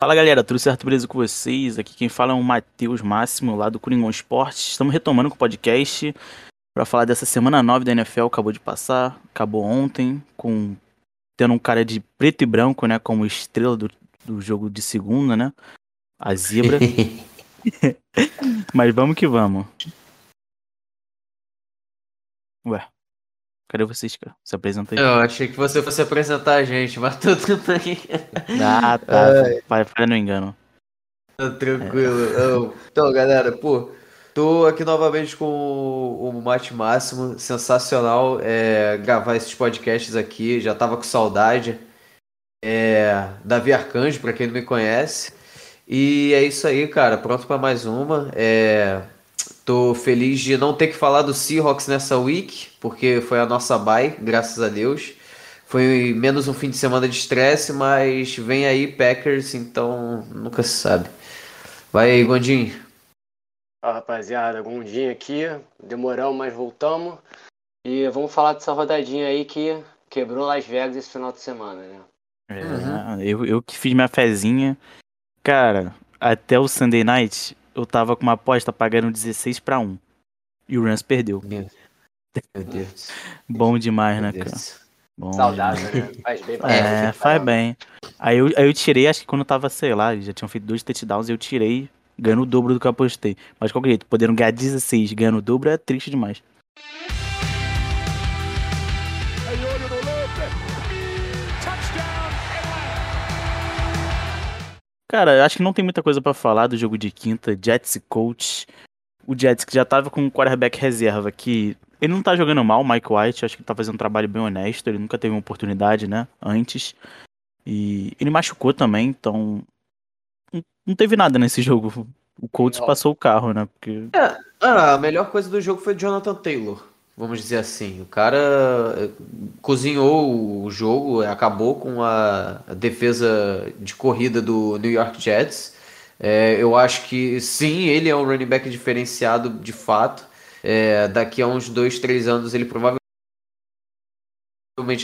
Fala galera, tudo certo? Beleza com vocês? Aqui quem fala é o Matheus Máximo, lá do Coringão Esportes. Estamos retomando com o podcast para falar dessa semana 9 da NFL, acabou de passar, acabou ontem, com tendo um cara de preto e branco, né, como estrela do, do jogo de segunda, né? A zebra. Mas vamos que vamos. Ué, cadê vocês, cara? Se apresenta aí. Eu achei que você fosse apresentar a gente, mas tudo bem. Ah, tá. Vai, vai no engano. Tá tranquilo. Eu- Então, galera, pô, tô aqui novamente com o, o Mate Máximo. Sensacional é, gravar esses podcasts aqui. Já tava com saudade. É, Davi Arcanjo, pra quem não me conhece. E é isso aí, cara. Pronto pra mais uma. É, tô feliz de não ter que falar do Seahawks nessa week, porque foi a nossa bye, graças a Deus. Foi menos um fim de semana de estresse, mas vem aí Packers, então nunca se sabe. Vai aí, Gondinho. Fala rapaziada, Gondinho aqui, demoramos, mas voltamos. E vamos falar dessa rodadinha aí que quebrou Las Vegas esse final de semana, né? É, Uhum. eu, eu que fiz minha fezinha. Cara, até o Sunday Night, eu tava com uma aposta pagando 16 pra 1. E o Rams perdeu. Meu, meu Deus. Bom demais, né, Meu cara? Deus. Bom Saudável, né? Faz bem pra É, saúde, faz bem. Aí eu, aí eu tirei, acho que quando eu tava, sei lá, já tinham feito dois touchdowns, eu tirei, ganhando o dobro do que eu apostei. Mas de qualquer jeito, podendo ganhar 16 ganhando o dobro é triste demais. Cara, eu acho que não tem muita coisa pra falar do jogo de quinta, Jets e Colts. O Jets que já tava com um quarterback reserva que ele não tá jogando mal, o Mike White, acho que tá fazendo um trabalho bem honesto, ele nunca teve uma oportunidade, né, antes. E ele machucou também, então não- teve nada nesse jogo. O Colts Não. passou o carro, né? Porque Ah, a melhor coisa do jogo foi Jonathan Taylor, vamos dizer assim. O cara eh, cozinhou o jogo, eh, acabou com a defesa de corrida do New York Jets. É, eu acho que sim, ele é um running back diferenciado de fato. É, daqui a uns dois, três anos ele provavelmente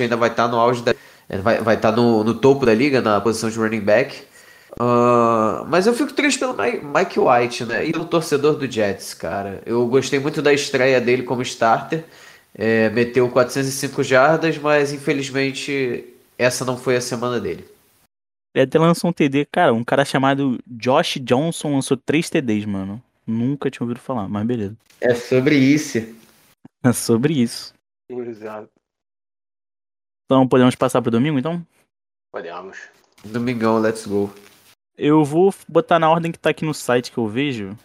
ainda vai estar no auge da, vai, vai estar no, no topo da liga na posição de running back. Ah, mas eu fico triste pelo Mi- Mike White, né? E pelo torcedor do Jets, cara. Eu gostei muito da estreia dele como starter. É, meteu 405 jardas, mas infelizmente essa não foi a semana dele. ele até lançou um TD, cara, um cara chamado Josh Johnson lançou três TDs, mano. Nunca tinha ouvido falar, mas beleza. É sobre isso. É sobre isso. Exato. Então podemos passar pro domingo, então? Podemos. Domingão, let's go. Eu vou botar na ordem que tá aqui no site que eu vejo.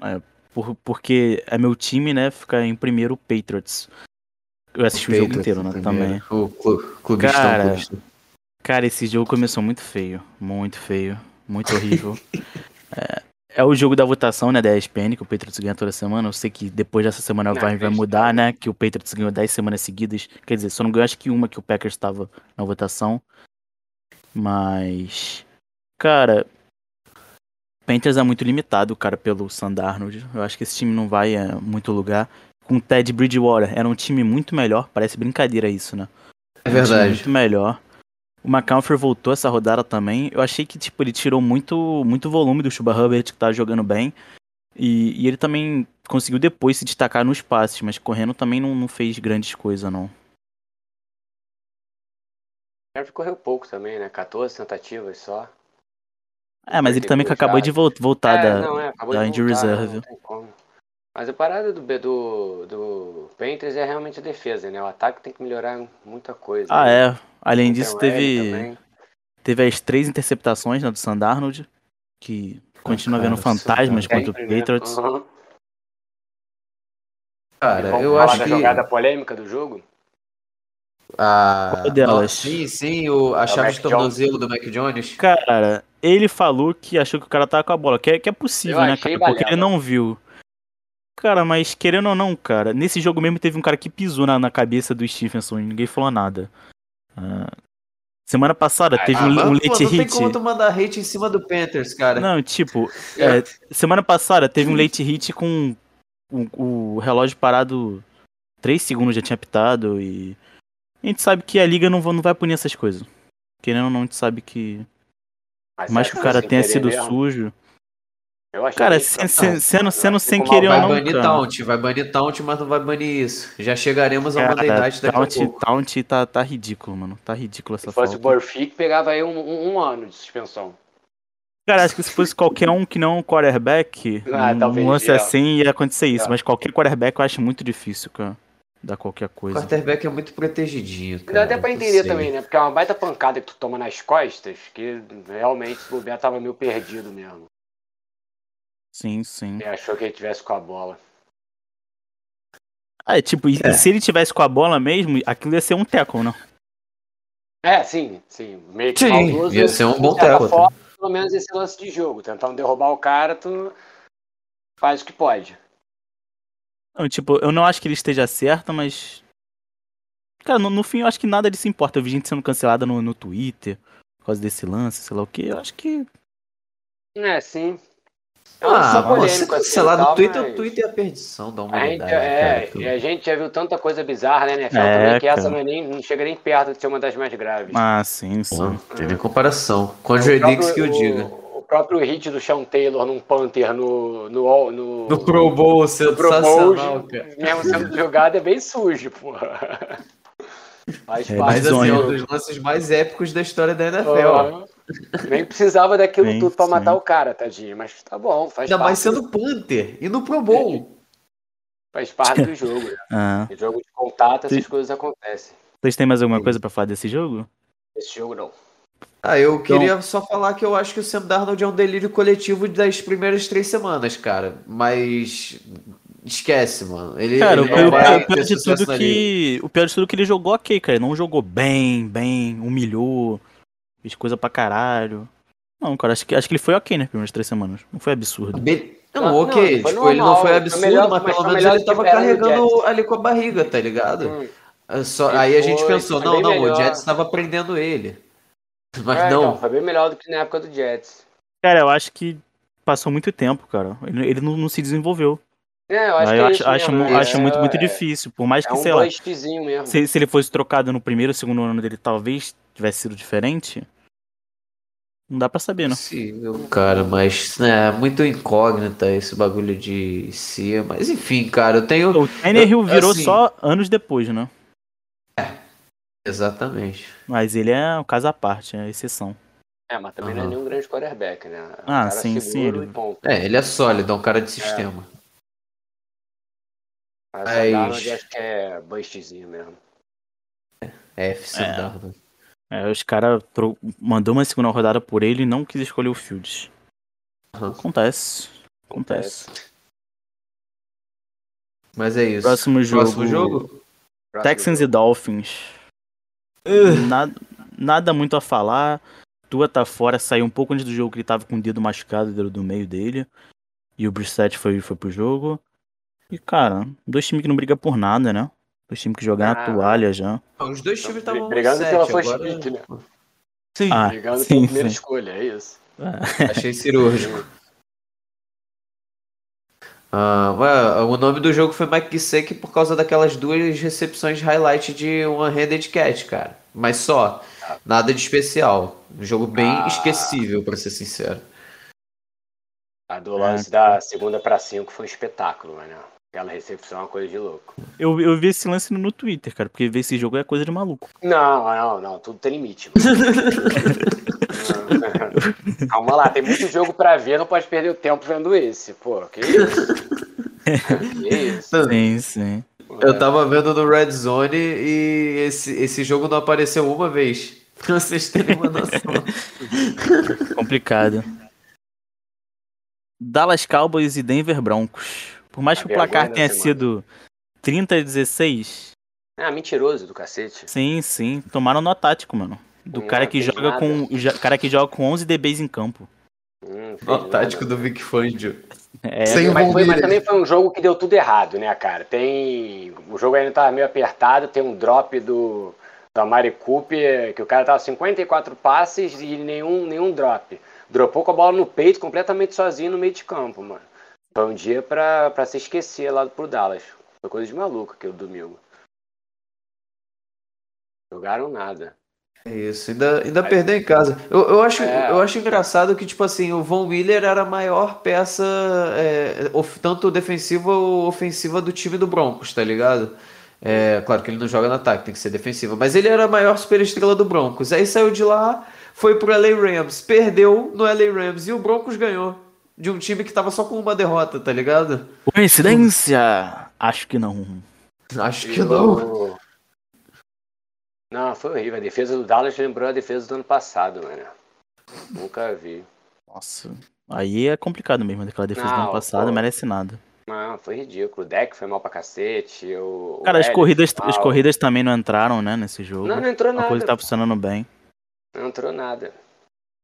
É, por- porque é meu time, né? Fica em primeiro o Patriots. Eu assisti o, jogo inteiro, né? Também. O clu- clubistão, Cara, clubistão. Cara, esse jogo começou muito feio. Muito feio. Muito horrível. é, é o jogo da votação, né? Da ESPN, que o Patriots ganha toda semana. Eu sei que depois dessa semana Não, vai, vai mudar, né? Que o Patriots ganhou 10 semanas seguidas. Quer dizer, só não ganhou acho que uma que o Packers estava na votação. Mas. Cara. Panthers é muito limitado, cara, pelo Sandarnold. Eu acho que esse time não vai a muito lugar. Com o Ted Bridgewater, era um time muito melhor. Parece brincadeira isso, né? É Um time verdade. Muito melhor. O McCaffrey voltou essa rodada também. Eu achei que, tipo, ele tirou muito, muito volume do Chuba Hubbard, que tá jogando bem. E, e ele também conseguiu depois se destacar nos passes, mas correndo também não, não fez grandes coisas, não. Ele correu pouco também, né? 14 tentativas só. É, mas ele também que 42 acabou de vol- voltar é, da, não, é, acabou da voltar, reserve. Não tem como. Mas a parada do, B- do, do Panthers é realmente a defesa, né? O ataque tem que melhorar muita coisa. Ah, né? é. Além disso, teve, também. teve as três interceptações né, do Sandarnold, que continua cara, vendo fantasmas contra o né? Patriots. Aham. Cara, eu acho que. jogada polêmica do jogo? Ah, Qual delas? não, sim, sim, o, a É o chave de tornozelo do Mac Jones. Cara, ele falou que achou que o cara tava com a bola, que é, que é possível, Eu né, cara? Porque ele não viu. Cara, mas querendo ou não, cara, nesse jogo mesmo teve um cara que pisou na, na cabeça do Stephenson e ninguém falou nada. Ah, semana passada Ah, teve Ah, um, pô, late não tem hit. como tu mandar hate em cima do Panthers, cara. Não, tipo, é, semana passada teve um late hit com o, o relógio parado 3 segundos já tinha apitado e a gente sabe que a liga não, não vai punir essas coisas. Querendo ou não, a gente sabe que Mas mais que o cara tenha sido mesmo? sujo. Eu achei Cara, que- se- se- sendo, sendo sem Ficou querer ou Vai não, banir cara. taunt, vai banir taunt, mas não vai banir isso. Já chegaremos ao Monday Cara, Night daqui a Taunt, pouco. Taunt tá, tá ridículo, mano. Tá ridículo essa Se fosse o falta. Burfict, pegava aí um, um- um ano de suspensão. Cara, acho que se fosse qualquer um que não um quarterback, Ah, um talvez, lance é. assim ia acontecer isso. É. Mas qualquer quarterback eu acho muito difícil, cara. Dar qualquer O coisa. quarterback é muito protegidinho, cara. Dá até pra entender sei. também, né? Porque é uma baita pancada que tu toma nas costas, que realmente o bobear tava meio perdido mesmo. Sim, sim. Ele achou que ele tivesse com a bola. Ah, é, tipo, É. e se ele tivesse com a bola mesmo, aquilo ia ser um tackle, não? É, sim, sim. Meio que Sim, maldoso, ia ser um bom certa tackle, forma, Pelo menos esse lance de jogo. Tentando derrubar o cara, tu faz o que pode. Não, tipo, eu não acho que ele esteja certo, mas. Cara, no, no fim eu acho que nada disso importa. Eu vi gente sendo cancelada no, no Twitter por causa desse lance, sei lá o que. Eu acho que. É, sim. É Ah, só pô, assim, cancelado no Twitter, mas o Twitter é a perdição da A gente, humanidade, é, cara. e a gente já viu tanta coisa bizarra, né, NFL? É, também, que essa não, é nem, não chega nem perto de ser uma das mais graves. Ah, sim, sim. Tem nem comparação. Com o O próprio- que eu diga. Próprio hit do Sean Taylor num Panther no, no, no, No Pro Bowl, no Pro Bowl, mesmo sendo jogado, é bem sujo, porra. Faz É, parte Mas assim, é do um dos lances mais épicos da história da NFL. Aham. Nem precisava daquilo Sim, tudo pra sim. matar o cara, tadinho. Mas tá bom, faz Ainda parte, mais sendo Panther e no Pro Bowl. faz parte do jogo. né? Ah. Em jogo de contato, essas coisas acontecem. Vocês têm mais alguma Sim. coisa pra falar desse jogo? Esse jogo não. Ah, eu Então- queria só falar que eu acho que o Sam Darnold é um delírio coletivo das primeiras três semanas, cara. Mas esquece, mano. Ele, Cara, ele o, o pior, o ter pior de tudo que. O pior de tudo é que ele jogou ok, cara. Ele não jogou bem, bem, humilhou, fez coisa pra caralho. Não, cara, acho que, acho que ele foi ok nas primeiras três semanas. Não foi absurdo. Be- Não, Não, ok, não, foi tipo, ele não normal, foi foi absurdo, melhor- mas pelo foi menos ele do tava carregando ali com a barriga, tá ligado? Hum. Só- aí a gente foi- pensou, foi não, não, o melhor. Jets tava prendendo ele. Mas É, não. então, foi bem melhor do que na época do Jets. Cara, eu acho que passou muito tempo, cara. Ele, ele não, não se desenvolveu. É, eu acho eu é acho, isso acho, mesmo, né? acho muito, É- muito difícil. Por mais É que, um sei lá, se, se ele fosse trocado no primeiro ou segundo ano dele, talvez tivesse sido diferente. Não dá pra saber, não. Possível, cara, mas né, muito incógnita esse bagulho de si. Mas enfim, cara, eu tenho. O Tannehill virou assim- só anos depois, né? Exatamente. Mas ele é um caso à parte, é exceção. É, mas também não é nenhum grande quarterback, né? É um Ah, cara sim, sim, e ponto. É, ele é sólido, é um cara de sistema. Mas Mas- o Darnold acho que é bustzinho mesmo. É, FC É. Darnold. É, os caras tro- mandou uma segunda rodada por ele e não quis escolher o Fields. Aham. Acontece. Acontece. Mas é isso. Próximo jogo. Próximo jogo? Próximo Texans e jogo. Nada, nada muito a falar. Tua tá fora, saiu um pouco antes do jogo que ele tava com o dedo machucado do, do meio dele. E o Brissett foi, foi pro jogo. E, cara, dois times que não brigam por nada, né? Dois times que jogam na Ah. toalha já. Os dois times estavam Brigando sete, pela first agora- né? Sim, Ah, Brigando sim, pela primeira sim. escolha, é isso. achei cirúrgico. Ah, o nome do jogo foi Mike Gesicki por causa daquelas duas recepções highlight de uma handed catch, cara. Mas só, nada de especial. Um jogo bem Ah. esquecível, pra ser sincero. A do lance É. da segunda pra cinco foi um espetáculo, né? Aquela recepção é uma coisa de louco. Eu, eu vi esse lance no, no Twitter, cara, porque ver esse jogo é coisa de maluco. Não, não, não, tudo tem limite. Calma lá, tem muito jogo pra ver, não pode perder o tempo vendo esse. Pô, que isso? que isso? Sim, sim. Eu tava vendo no Red Zone e esse, esse jogo não apareceu uma vez. Pra vocês terem uma noção. Complicado. Dallas Cowboys e Denver Broncos. Por mais A que o placar da tenha semana. sido 30 a 16, Ah, mentiroso do cacete. sim, sim, tomaram nó tático, mano. Do Não cara que joga nada. com cara que joga com 11 DBs em campo. Hum, o nada. tático do Vic Fangio. É, Sem o Mas, foi- mas também foi um jogo que deu tudo errado, né, cara? Tem. O jogo ainda tava meio apertado, tem um drop do. Da Mari Cooper, que o cara tava 54 passes e nenhum, nenhum drop. Dropou com a bola no peito, completamente sozinho no meio de campo, mano. Foi um dia pra, pra se esquecer lá pro Dallas. Foi coisa de maluco aquele domingo. Jogaram nada. É isso, ainda, ainda perdeu em casa. Eu, eu, acho, É. eu acho engraçado que, tipo assim, o Von Wheeler era a maior peça, é, of- tanto defensiva ou ofensiva do time do Broncos, tá ligado? É, claro que ele não joga no ataque, tem que ser defensiva, mas ele era a maior superestrela do Broncos. Aí saiu de lá, foi pro LA Rams, perdeu no LA Rams e o Broncos ganhou. De um time que tava só com uma derrota, tá ligado? Coincidência? Acho que não. Acho que não. Não, foi horrível. A defesa do Dallas lembrou a defesa do ano passado, mano. Nunca vi. Nossa. Aí é complicado mesmo, daquela defesa do Não, ano passado, não merece nada. Não, foi ridículo. O deck foi mal pra cacete. O, Cara, as corridas, mal. as corridas também não entraram, né, nesse jogo. Não, não entrou A nada. coisa tá funcionando bem. Não entrou nada.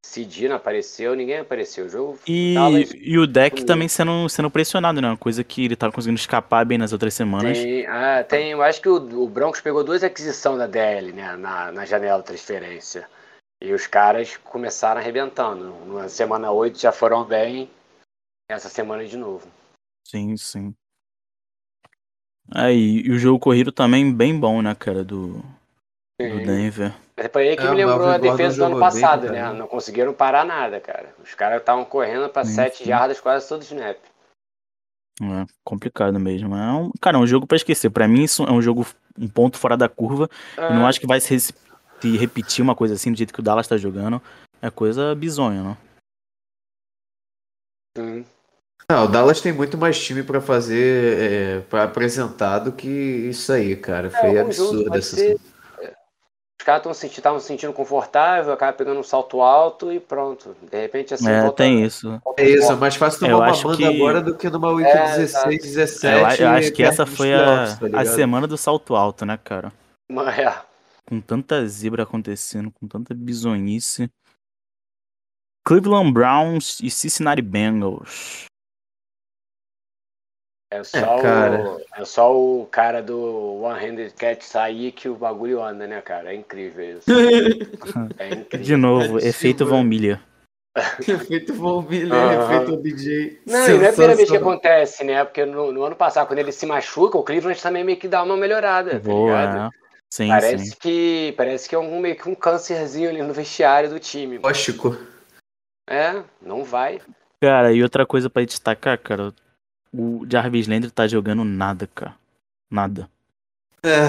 Cid não apareceu, ninguém apareceu. O jogo E, Dallas e o deck Hum. também sendo, sendo pressionado, né? Uma coisa que ele tava conseguindo escapar bem nas outras semanas. tem, ah, tem. Eu acho que o, o Broncos pegou duas aquisições da DL, né? Na, na janela de transferência. E os caras começaram arrebentando. Na semana 8 já foram bem. Essa semana de novo. Sim, sim. Aí, e o jogo corrido também bem bom, né, cara, do, do. Denver. Mas Foi aí que É, me lembrou a defesa do ano bem passado, pra né? Não conseguiram parar nada, cara. Os caras estavam correndo 7 sim. jardas quase todo snap. É complicado mesmo. É um, cara, é um jogo pra esquecer. Pra mim, isso é um jogo, um ponto fora da curva. Eu não acho que vai se, se repetir uma coisa assim do jeito que o Dallas tá jogando. É coisa bizonha, né? sim. Não, o Dallas tem muito mais time pra fazer, é, para apresentar do que isso aí, cara. Foi É, o jogo absurdo essa ser- Os caras estavam se sentindo confortável, acaba pegando um salto alto e pronto. De repente assim É, volta- tem isso. volta É isso, é mais fácil tomar Eu uma acho banda que- agora do que numa Week É, 16, 17. Eu, a- eu acho que essa foi a, tá a semana do salto alto, né, cara? Mas, é. Com tanta zebra acontecendo, com tanta bizonhice. Cleveland Browns e Cincinnati Bengals. É só, cara. o, é só o cara do One Handed Cat sair que o bagulho anda, né, cara? É incrível isso. É incrível. De novo, É, efeito Von Miller. Efeito Von Miller, Aham. efeito OBJ. Não, e não é a primeira vez que acontece, né? Porque no, no ano passado, quando ele se machuca, o Cleveland também meio que dá uma melhorada, tá Boa, ligado? é. Sim, Parece sim. que parece que é um, meio que um câncerzinho ali no vestiário do time. Tóxico. É, não vai. Cara, e outra coisa pra destacar, cara. O Jarvis Landry tá jogando nada, cara. Nada. É,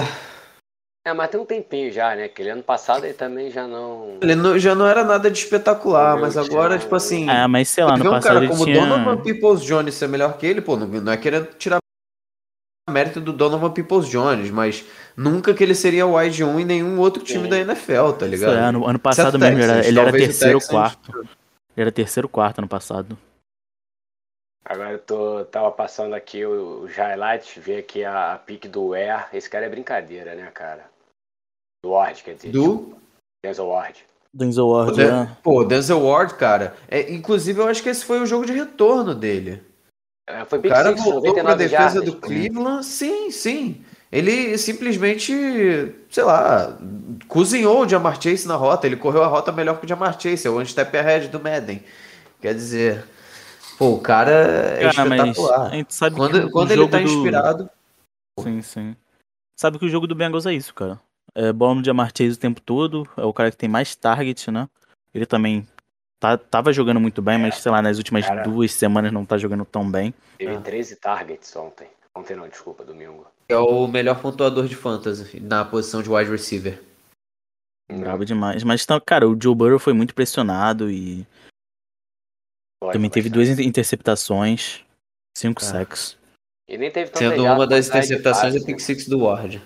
É, mas tem um tempinho já, né? Aquele ano passado ele também já não. ele não- já não era nada de espetacular, mas agora, tipo assim. É, mas sei lá, no ver um passado cara ele como tinha. Donovan Peoples Jones ser melhor que ele, pô, não, não é querendo tirar mérito do Donovan Peoples Jones, mas nunca que ele seria o wide 1 em nenhum outro time Sim. da NFL, tá Isso ligado? é, ano, ano passado mesmo, ele era, ele era terceiro ou quarto. Ele era terceiro ou quarto ano passado. Agora eu tô, tava passando aqui o- os highlights, ver aqui a, a pique do Air. Esse cara é brincadeira, né, cara? Do Ward, quer dizer. Do Denzel Ward. Denzel Ward, né? Pô, Denzel Ward, cara. É, inclusive, eu acho que esse foi o jogo de retorno dele. É, Foi O cara six, voltou pra 99 defesa jardas. do Cleveland. Sim, sim. Ele simplesmente, sei lá, cozinhou o Jamar Chase na rota. Ele correu a rota melhor que o Jamar Chase. É o one-step ahead do Madden. Quer dizer, pô, o cara é Cara, mas espetacular. a gente sabe que Quando, o quando ele tá do- inspirado, Sim, sim. Sabe que o jogo do Bengals é isso, cara. É bola no Chase o tempo todo. É o cara que tem mais target, né? Ele também tá, tava jogando muito bem, mas sei lá, nas últimas Cara. duas semanas não tá jogando tão bem. Teve Ah. 13 targets ontem. Ontem não, desculpa, domingo. é o melhor pontuador de fantasy na posição de wide receiver. Brabo demais. Mas, tá, cara, o Joe Burrow foi muito pressionado e Pode também teve duas inter- interceptações, cinco Ah. sacks. E nem teve tanta Sendo uma das interceptações é pick six do Ward.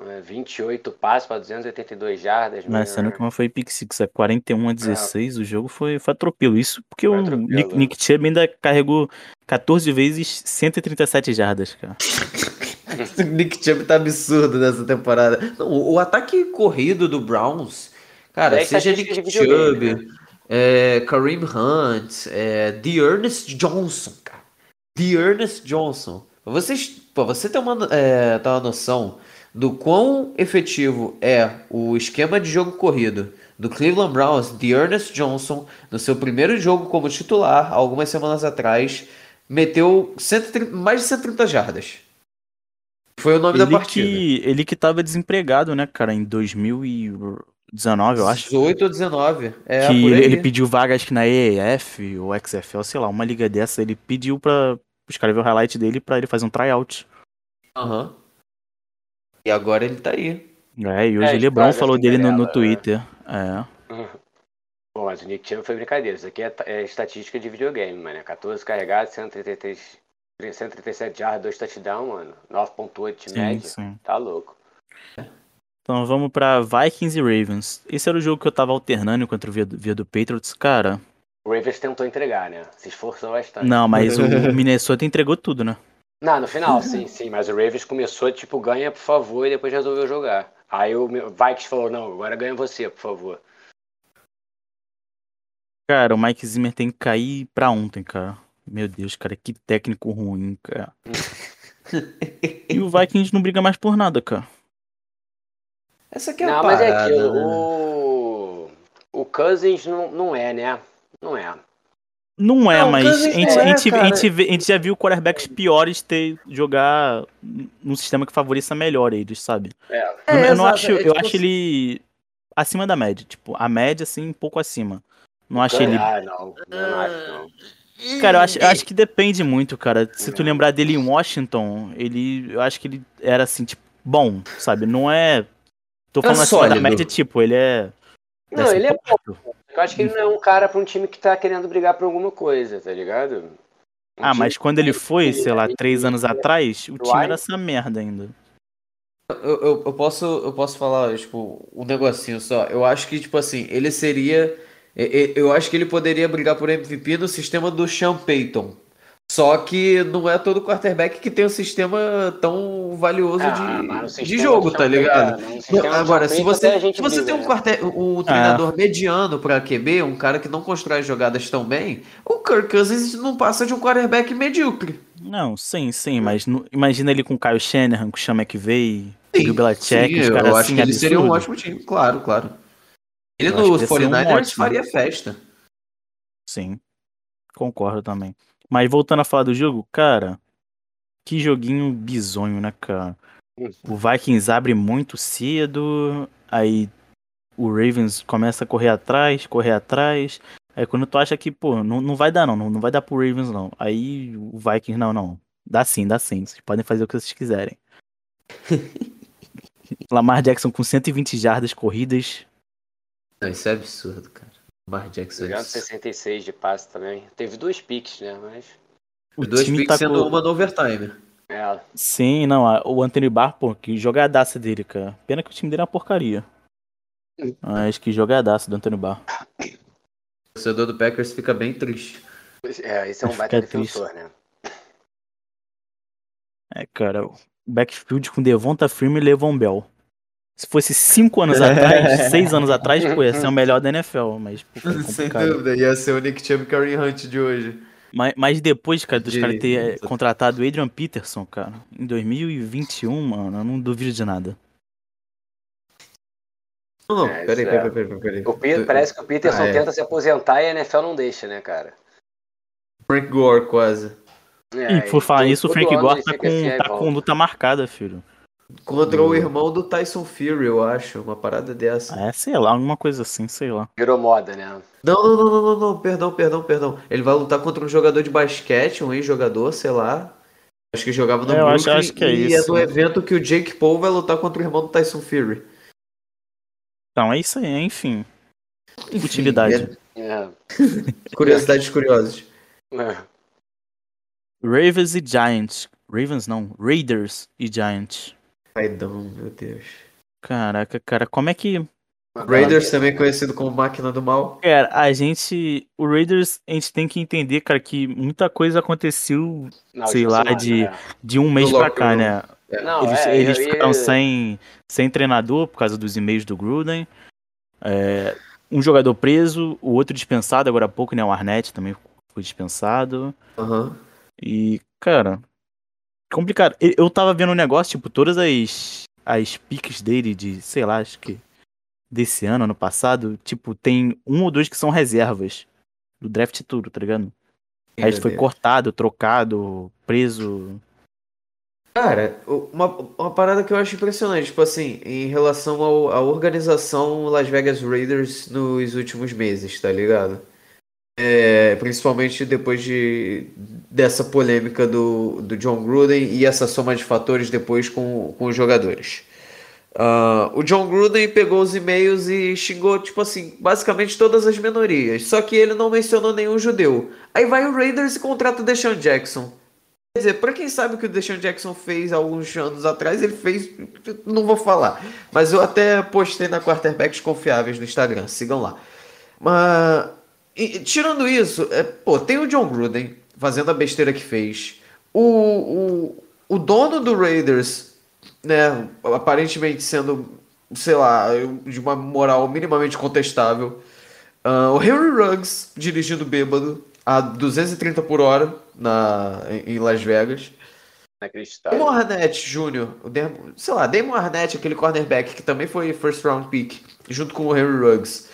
né? É, 28 passes para 282 jardas. Mas né? sendo que uma foi pick six, é 41 a 16, o jogo foi, foi atropelo. Isso porque Foi o atropelo, Nick, né? Nick Chubb ainda carregou 14 vezes 137 jardas, cara. O Nick Chubb tá absurdo nessa temporada. O, o ataque corrido do Browns, cara, É seja Nick Chubb, é, Kareem Hunt, é, The Ernest Johnson, cara. The Ernest Johnson. Pra Vocês, pra você ter uma, é, ter uma noção do quão efetivo é o esquema de jogo corrido do Cleveland Browns, The Ernest Johnson, no seu primeiro jogo como titular, algumas semanas atrás, meteu 130 mais de 130 jardas. Foi o nome da Ele partida. que, ele que tava desempregado, né, cara, em 2000 e 19, eu acho. 18 ou 19. É, que ele, pediu vaga, acho que na EAF ou XFL, sei lá, uma liga dessa. Ele pediu pra os caras ver o highlight dele pra ele fazer um tryout. Aham. E agora ele tá aí. É, e hoje É, o LeBron falou dele no, no Cinderela, Twitter. É. Bom, mas o Nick Chubb foi brincadeira. Isso aqui é, é estatística de videogame, mano. 14 carregados, 133, 137 jardas, 2 touchdowns, mano. 9.8 de Sim, média. sim. Tá louco. Então vamos pra Vikings e Ravens. Esse era o jogo que eu tava alternando contra o via do, via do Patriots. Cara, O Ravens tentou entregar, né? Se esforçou bastante. não, mas o Minnesota entregou tudo, né? Não, no final, sim, sim. Mas o Ravens começou, tipo, ganha, por favor, e depois resolveu jogar. Aí o Vikings falou, não, agora ganha você, por favor. Cara, o Mike Zimmer tem que cair pra ontem, cara. Meu Deus, cara, que técnico ruim, cara. E o Vikings não briga mais por nada, cara. Essa aqui é a não, mas é parada, aquilo. né? O, o Cousins não, não é, né? Não é. Não é, Não, mas a gente, não é, a, gente, a, cara. gente a gente já viu quarterbacks piores ter jogar num sistema que favoreça melhor eles, sabe? É. Eu, É, eu não acho, é eu tipo acho assim- ele acima da média, tipo, a média assim, um pouco acima. Não acho ele Ah, não. Eu não acho, não. Cara, eu acho, eu acho que depende muito, cara. Se tu lembrar dele em Washington, ele. Eu acho que ele era assim, tipo, bom, sabe? Não é. Tô Era falando acima da sólido. média, tipo, ele é. Não, ele é quarto. Eu acho que ele não é um cara pra um time que tá querendo brigar por alguma coisa, tá ligado? Um Ah, mas quando ele foi, sei lá, três anos atrás, o time era essa merda ainda. Eu, eu, eu posso, eu posso falar, tipo, um negocinho só. Eu acho que, tipo assim, ele seria. Eu acho que ele poderia brigar por MVP no sistema do Sean Payton. Só que não é todo quarterback que tem um sistema tão valioso Ah, de, no de jogo, tá ligado? é, no do Agora, se você, se você briga, tem um, né? quarte- um treinador mediano pra QB, um cara que não constrói jogadas tão bem, o Kirk Cousins não passa de um quarterback medíocre. Não, sim, sim, mas nu- imagina ele com o Kyle Shanahan, com o Sean McVay, Sim, Bill Belichick, sim, os eu caras acho assim, que ele seria um ótimo time, claro, claro. Ele Eu acho no que ia ser um 49ers ótimo. faria festa. Sim, concordo também. Mas voltando a falar do jogo, cara, que joguinho bizonho, né, cara? O Vikings abre muito cedo, aí o Ravens começa a correr atrás, correr atrás. Aí quando tu acha que, pô, não, não vai dar não, não, não vai dar pro Ravens não. Aí o Vikings, não, não. Dá sim, dá sim. Vocês podem fazer o que vocês quiserem. Lamar Jackson com 120 jardas corridas. Não, isso é absurdo, cara. Lamar Jackson é Jogando absurdo. 66 de passe também. Teve dois piques, né? Mas. O Dois time picks tá sendo com... uma no overtime. É, Sim, não, o Anthony Barr, pô, que jogadaça dele, cara. Pena que o time dele é uma porcaria. Mas que jogadaça do Anthony Barr. O torcedor do Packers fica bem triste. é, esse é um baita Fica triste. defensor, né? É, cara, o backfield com Devonta Freeman e Levon Bell. Se fosse cinco anos atrás, seis anos atrás, pô, ia ser o melhor da NFL, mas pô, Sem dúvida, ia ser o Nick Chubb e Kareem Hunt de hoje. Mas, mas depois, cara, dos De- caras ter eh, contratado o Adrian Peterson, cara, em 2021, mano, eu não duvido de nada. Não, não, É, peraí, é. peraí, peraí, peraí. O Pe- parece que o Peterson Ah, é. tenta se aposentar e a NFL não deixa, né, cara? Frank Gore, quase. É, e por falar nisso, o Frank Gore tá fica assim, com, aí tá com luta marcada, filho. Contra o irmão do Tyson Fury, eu acho. Uma parada dessa. É, sei lá, alguma coisa assim, sei lá. Virou moda, né? Não, não, não, não, não, não, perdão, perdão, perdão. Ele vai lutar contra um jogador de basquete, um ex-jogador, sei lá. Acho que jogava no É, eu acho- Brooklyn. acho que é e isso. é no evento que o Jake Paul vai lutar contra o irmão do Tyson Fury. Então é isso aí, enfim. Enfim, Utilidade. É. é- curiosidades curiosas. É. Ravens e Giants. Ravens não, Raiders e Giants. Raidão, meu Deus. Caraca, cara, como é que. Raiders também conhecido como máquina do mal. Cara, a gente. O Raiders, a gente tem que entender, cara, que muita coisa aconteceu Na sei lá, semana, de- né? de um mês pra cá, né? Não, eles é, eles ficaram eu- sem, sem treinador por causa dos e-mails do Gruden. É, um jogador preso, o outro dispensado agora há pouco, né? O Arnett também foi dispensado. Aham. E, cara, complicado. Eu tava vendo um negócio, tipo, todas as, as piques dele de, sei lá, acho que desse ano, ano passado, tipo, tem um ou dois que são reservas do draft tudo, tá ligado? O resto foi Deus. cortado, trocado, preso. Cara, uma, uma parada que eu acho impressionante, tipo assim, em relação ao, à organização Las Vegas Raiders nos últimos meses, tá ligado? É, principalmente depois de, dessa polêmica do, do John Gruden e essa soma de fatores depois com, com os jogadores. Uh, o John Gruden pegou os e-mails e xingou, tipo assim, basicamente todas as minorias. Só que ele não mencionou nenhum judeu. Aí vai o Raiders e contrata o Deshaun Jackson. Quer dizer, pra quem sabe o que o Deshaun Jackson fez alguns anos atrás, ele fez. Não vou falar. Mas eu até postei na Quarterbacks Confiáveis no Instagram. Sigam lá. Mas. E, tirando isso, é, pô, tem o John Gruden fazendo a besteira que fez. O, o, o dono do Raiders, né, aparentemente sendo, sei lá, de uma moral minimamente contestável. Uh, o Henry Ruggs dirigindo bêbado a 230 por hora na, em Las Vegas. Damon Arnett Jr., sei lá, Damon Arnett, aquele cornerback que também foi first round pick, junto com o Henry Ruggs,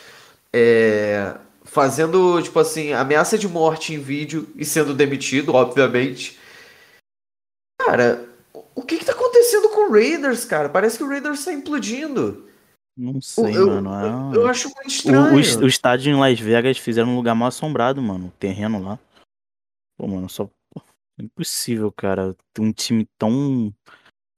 é, fazendo, tipo assim, ameaça de morte em vídeo e sendo demitido, obviamente. Cara, o que que tá acontecendo com o Raiders, cara? Parece que o Raiders tá implodindo. Não sei, eu, mano. É... Eu, eu, acho muito estranho. O, o, o, estádio em Las Vegas fizeram um lugar mal assombrado, mano. O terreno lá. Pô, mano, só. É impossível, cara. Ter um time tão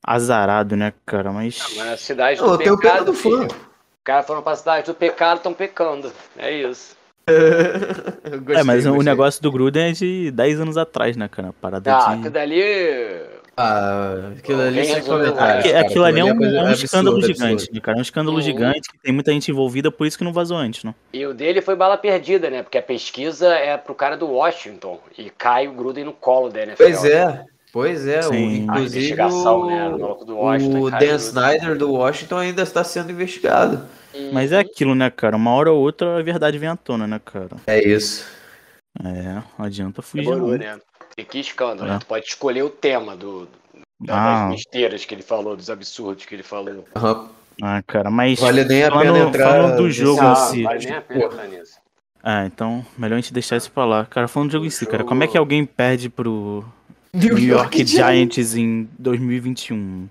azarado, né, cara? Mas. Não, mas a cidade do Não, pecado. do fã. Os caras foram pra cidade do pecado estão pecando. É isso. gostei, é, mas gostei. o negócio do Gruden é de 10 anos atrás, né, cara? Parada ah, de... aquilo dali. Ah, aquilo ali sem comentário. É, aquilo ali é um, é um absurdo, escândalo absurdo. gigante, né, cara? É um escândalo uhum. gigante que tem muita gente envolvida, por isso que não vazou antes, né? E o dele foi bala perdida, né? Porque a pesquisa é pro cara do Washington e cai o Gruden no colo da NFL. Pois é. Pois é, o, inclusive o, né, do Washington, o Dan Snyder do Washington ainda está sendo investigado. Mas é aquilo, né, cara? Uma hora ou outra a verdade vem à tona, né, cara? É isso. É, não adianta fugir. Demorou, né? E que escândalo, é. né? Tu pode escolher o tema do, das ah. besteiras que ele falou, dos absurdos que ele falou. Uhum. Ah, cara, mas. Vale nem a pena entrar. Falando do jogo ah, em si. Vale nem a pena entrar nisso. Ah, então, melhor a gente deixar isso pra lá. Cara, falando do jogo em si, cara, como é que alguém perde pro New, New York, York Giants em 2021?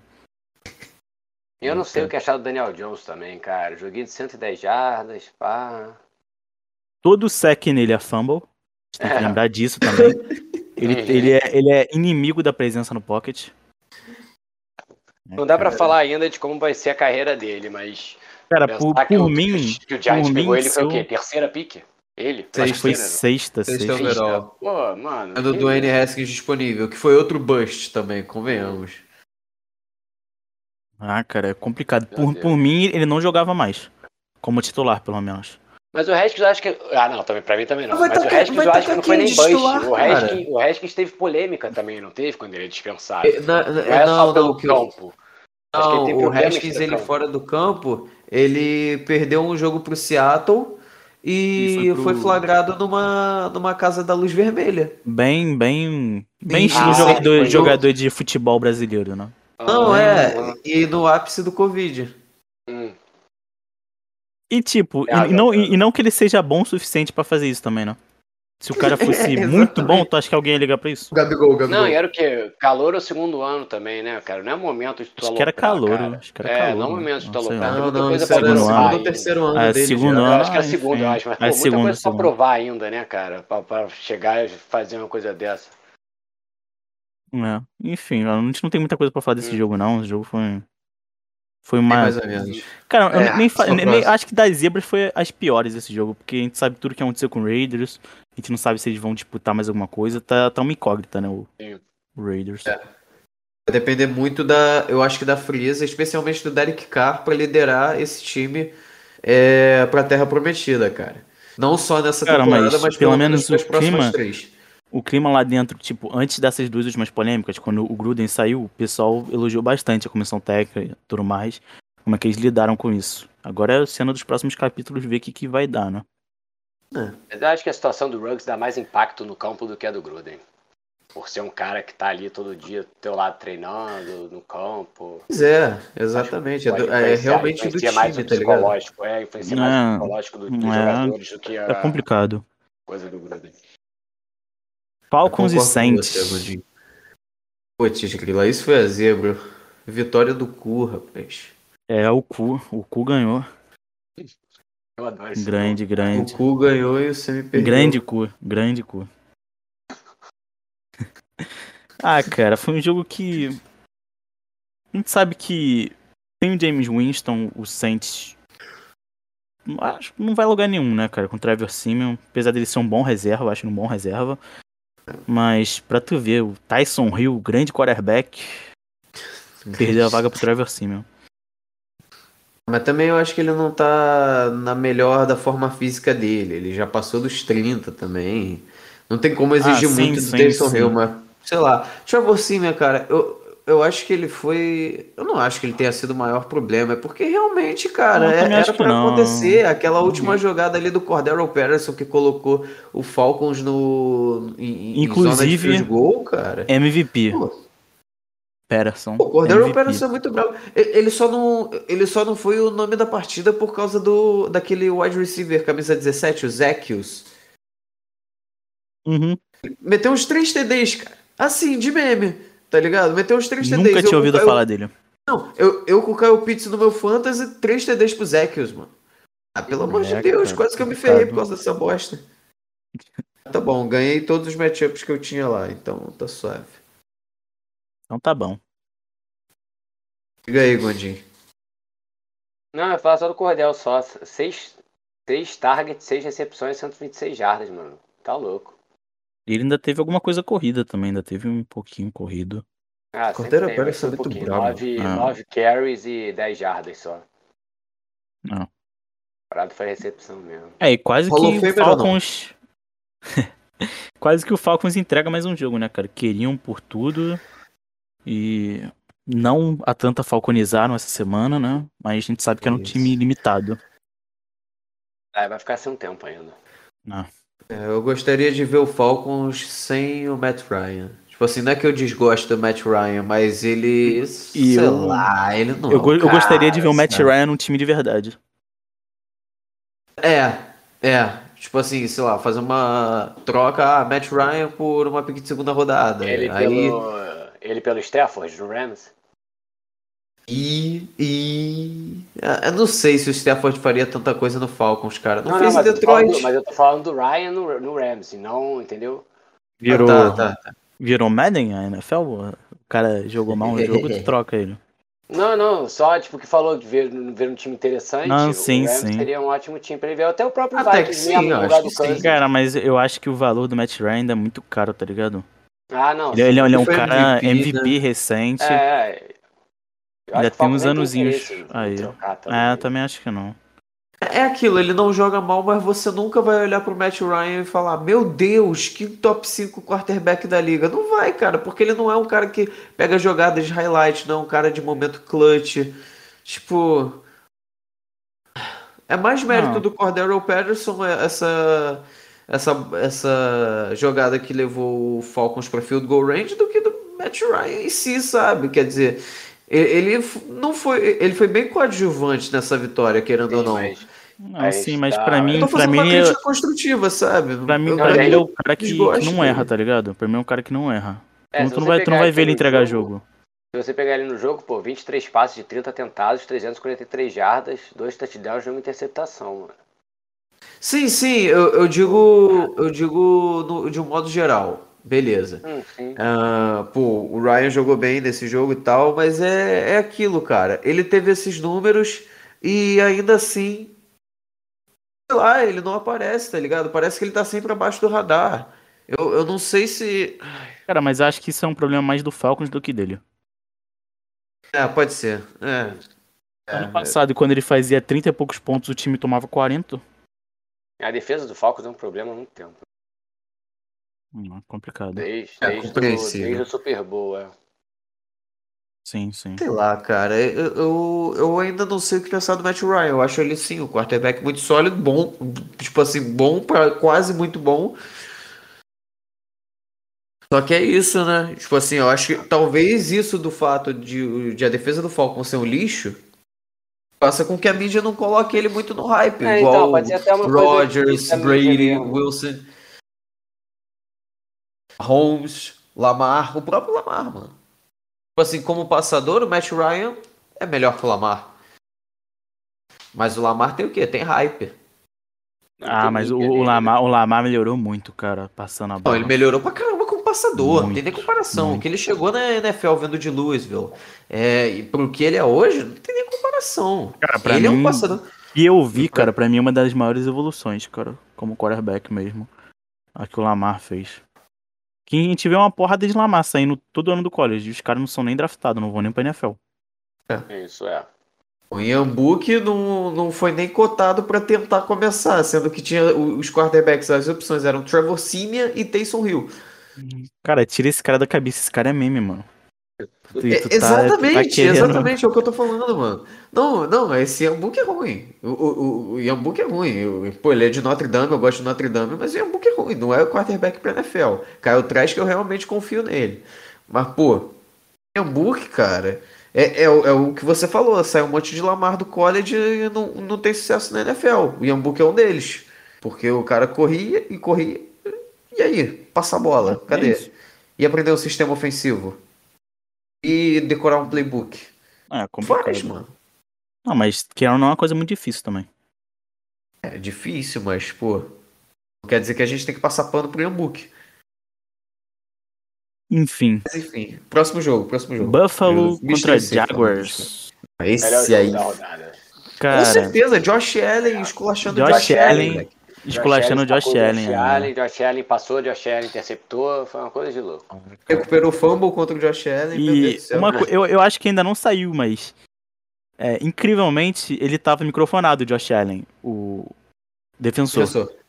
Eu não sei o que achar do Daniel Jones também, cara. Joguinho de 110 jardas, pá. Todo sec nele é fumble. Tem que é. lembrar disso também. ele, uhum. ele, é, ele é inimigo da presença no pocket. Não dá para falar ainda de como vai ser a carreira dele, mas. Cara, por, por o, mim. Que o Giants pegou mim, ele foi o quê? Terceira pique? Ele? Sexta, Acho que foi sexta, sexta. sexta. Pô, mano. É do Dwayne Haskins disponível, que foi outro bust também, convenhamos. Ah, cara, é complicado. Por, por mim, ele não jogava mais. Como titular, pelo menos. Mas o Haskins eu acho que. Ah, não, também, pra mim também não. Mas, mas o Haskins eu acho que não foi nem bust. O Haskins, o Haskins teve polêmica também, não teve? Quando ele é dispensado. Na, na, não é não, pelo não, campo. Não, o Haskins, ele fora do campo, ele perdeu um jogo pro Seattle e, e foi, pro... foi, flagrado numa, numa casa da luz vermelha. Bem, bem. Bem ah, jogador, jogador de futebol brasileiro, né? Não, é. E no ápice do Covid. Hum. E tipo, é, e, não, e, e, não que ele seja bom o suficiente para fazer isso também, não. Se o cara fosse é, muito bom, tu acha que alguém ia ligar pra isso? Gabigol, Gabigol. Não, e era o quê? Calor o segundo ano também, né, cara? Não é momento de tu Acho que era calor, cara. acho que era é, calor. não é momento de tu alocar. Não, não, isso era segundo ano. ou terceiro ano é, dele. Segundo ano, acho que era segundo, eu acho. Mas, pô, é, muita segundo, coisa segundo. pra provar ainda, né, cara? Pra, pra chegar e fazer uma coisa dessa. É. Enfim, a gente não tem muita coisa pra falar desse hum. jogo, não. O jogo foi. Foi uma. mais ou menos. Cara, é, eu nem, nem, nem, acho que das zebras foi as piores desse jogo, porque a gente sabe tudo que aconteceu com o Raiders. A gente não sabe se eles vão disputar mais alguma coisa. Tá, tá uma incógnita, né? O, o Raiders. É. Vai depender muito da. Eu acho que da frieza, especialmente do Derek Carr, pra liderar esse time é, pra Terra Prometida, cara. Não só nessa cara, temporada, mas, mas pelo menos o clima, três o clima lá dentro, tipo, antes dessas duas últimas polêmicas, quando o Gruden saiu, o pessoal elogiou bastante a comissão técnica e tudo mais, como é que eles lidaram com isso. Agora é cena dos próximos capítulos ver o que, que vai dar, né? É. Eu acho que a situação do Ruggs dá mais impacto no campo do que a do Gruden. Por ser um cara que tá ali todo dia do teu lado treinando, no campo. Pois é, exatamente. É, do, é, realmente do time, mais tá psicológico, é, influencia mais o psicológico do, dos é, jogadores do que a é complicado. coisa do Gruden. Falcons e Saints. Putz, Grila, isso foi a zebra. Vitória do cu, rapaz. É, o cu. O cu ganhou. Eu adoro esse Grande, O grande. cu ganhou e você me perdeu. Grande cu. Grande cu. ah, cara, foi um jogo que. A gente sabe que tem o James Winston, o Saints. Acho que não vai lugar nenhum, né, cara, com o Trevor Simeon. Apesar dele ser um bom reserva, eu acho um bom reserva. Mas pra tu ver, o Tyson Hill, grande quarterback, perdeu a vaga pro Trevor Simeon. Mas também eu acho que ele não tá na melhor da forma física dele. Ele já passou dos 30 também. Não tem como exigir Ah, sim, muito do sim, sim. Hill, mas sei lá. Trevor Simeon, cara, eu, eu acho que ele foi. Eu não acho que ele tenha sido o maior problema. É porque realmente, cara, é- era não. acontecer. Aquela última jogada ali do Cordero Patterson que colocou o Falcons no. Em, em zona de Inclusive- goal, cara. MVP, Pô, Patterson. O Cordero MVP. Patterson é muito bravo. Ele só, não, ele só não foi o nome da partida por causa do daquele wide receiver, camisa 17, o Zekius. Uhum. Meteu uns 3 TDs, cara. Assim, de meme, tá ligado? Meteu uns 3 TDs. Nunca tinha ouvido Caio- falar dele. Não, eu, eu com o Caio Pitts no meu Fantasy, 3 TDs pro Zekius, mano. Ah, pelo amor de É, Deus, cara, quase que eu me ferrei por causa dessa bosta. Tá bom, ganhei todos os matchups que eu tinha lá, então tá suave. Então tá bom. Diga aí, Gondinho. Não, eu falo só do Cordel só. Seis, seis targets, seis recepções, 126 jardas, mano. Tá louco. Ele ainda teve alguma coisa corrida também, ainda teve um pouquinho corrido. Ah, Cordero sempre tem, Patterson mas é muito um pouquinho. brabo. Nove, Ah. nove carries e 10 jardas só. Não. A parada foi recepção mesmo. É, e quase Hall of que o? Falcons. quase que o Falcons entrega mais um jogo, né, cara? Queriam por tudo. E não a tanta falconizaram essa semana, né? Mas a gente sabe que era um Isso. time limitado. Ah, vai ficar sem um tempo ainda. É, eu gostaria de ver o Falcons sem o Matt Ryan. Tipo assim, não é que eu desgosto do Matt Ryan, mas ele. E sei eu- lá, ele não. Eu, é go- o eu gostaria de ver o Matt? Ryan num time de verdade. É, é. Tipo assim, sei lá, fazer uma troca, ah, Matt Ryan por uma pick de segunda rodada. Ele Aí. pelo, ele pelo Stafford, do Rams. E. E. Eu não sei se o Stafford faria tanta coisa no Falcons, cara. Não, Não, fez não, mas eu, tô falando, Detroit. do- mas eu tô falando do Ryan no, no Rams, e não, entendeu? Virou, Ah, tá, tá. virou Madden a NFL? O cara jogou mal no jogo, tu troca ele. Não, não, só tipo que falou de ver, ver um time interessante. Não, o sim, Rams sim. seria um ótimo time pra ele ver. Até o próprio Até que Vikings sim, mesmo, eu acho que sim. Cara, mas eu acho que o valor do Matt Ryan ainda é muito caro, tá ligado? Ah, não. Ele, ele é- ele é um Foi cara MVP, MVP, recente. É, é. Ainda tem uns em aí. trocar também. É, eu também acho que não. É aquilo, ele não joga mal, mas você nunca vai olhar pro Matt Ryan e falar: Meu Deus, que top 5 quarterback da liga. Não vai, cara, porque ele não é um cara que pega jogadas de highlight, não é um cara de momento clutch. Tipo. É mais mérito Não. do Cordero Patterson é, essa, essa, essa jogada que levou o Falcons para field goal range do que do Matt Ryan em si, sabe? Quer dizer, ele, não foi, ele foi bem coadjuvante nessa vitória, querendo ou Sim, não. mas- Não, Mas sim, mas tá- Eu mim, tô pra fazendo uma mim, eu- crítica construtiva, sabe? pra mim, Eu- pra mim é ele é o cara que, desgosto não erra, tá ligado? Pra mim é um cara que não erra. É, tu, não você vai, tu não pegar vai ver ele no entregar jogo- jogo. Se você pegar ele no jogo, pô, 23 passes de 30 tentados, 343 jardas, dois touchdowns e uma interceptação, mano. Sim, sim, eu, eu digo, eu digo no- de um modo geral. Beleza. Hum, sim. Ah, pô, o Ryan jogou bem nesse jogo e tal, mas é, é aquilo, cara. Ele teve esses números e ainda assim, sei lá, ele não aparece, tá ligado? Parece que ele tá sempre abaixo do radar. Eu, eu não sei se. Cara, mas acho que isso é um problema mais do Falcons do que dele. É, pode ser. É. Ano É, passado, quando ele fazia 30 e poucos pontos, o time tomava 40. A defesa do Falcons é um problema há muito tempo. Hum, é complicado. Desde, É desde, o, compreensível. desde o Super Bowl, é. Sim, sim. Sei lá, cara, eu, eu, eu ainda não sei o que pensar do Matt Ryan. Eu acho ele sim, o quarterback muito sólido, bom, tipo assim, bom para quase muito bom. Só que é isso, né? Tipo assim, eu acho que talvez isso do fato de, de a defesa do Falcon ser um lixo faça com que a mídia não coloque ele muito no hype, É, igual então, pode ser até uma mídia Brady. Wilson, Holmes, Lamar, o próprio Lamar, mano. assim, como passador, o Matt Ryan é melhor que o Lamar. Mas o Lamar tem o quê? Tem hype. Ah, mas o, o, Lamar, o Lamar melhorou muito, cara, passando a bola. Não, ele melhorou pra caramba passador, Muito, não tem nem comparação. muito. O que ele chegou na NFL vendo de Louisville, é, e pro que ele é hoje, não tem nem comparação. Cara, pra ele é um mim- passador. E eu vi, cara, pra mim uma das maiores evoluções, cara, como quarterback mesmo. A que o Lamar fez. Que a gente vê uma porrada de Lamar saindo todo ano do college. Os caras não são nem draftados, não vão nem pra NFL. Isso é. O Ian Book não, não foi nem cotado pra tentar começar, sendo que tinha os quarterbacks, as opções eram Trevor Simeon e Taysom Hill. Cara, tira esse cara da cabeça. Esse cara é meme, mano. Tu- tu É, tá- tá exatamente, querendo- exatamente, é o que eu tô falando, mano. Não, não, esse Book é ruim. O, o, o Ian Book é ruim. Eu- pô, ele é de Notre Dame, eu gosto de Notre Dame, mas o Ian Book é ruim, não é o quarterback pra NFL. Kyle Trask, eu realmente confio nele. Mas, pô, Book, cara, é, é, o- é o que você falou, sai um monte de Lamar do college e não, não tem sucesso na NFL. O Book é um deles. Porque o cara corria e corria. E aí? Passa a bola. É Cadê? isso. E aprender um sistema ofensivo. E decorar um playbook. É, complicado. Faz, mano. Não, mas que não é uma coisa muito difícil também. É difícil, mas, pô. Não quer dizer que a gente tem que passar pano pro Yambook. Enfim. Mas enfim, próximo jogo, próximo jogo. Buffalo Mr. contra Jaguars. Melhor Esse aí. rodada. Com Cara, certeza, Josh Allen esculachando Josh Josh Allen. Allen. Esculachando o Josh tacou Allen. Josh né? Allen, Josh Allen passou, Josh Allen interceptou, foi uma coisa de louco. Recuperou o fumble contra o Josh Allen. E céu. uma, co- eu, eu acho que ainda não saiu, mas. é, incrivelmente, ele tava microfonado, o Josh Allen, o defensor. Professor.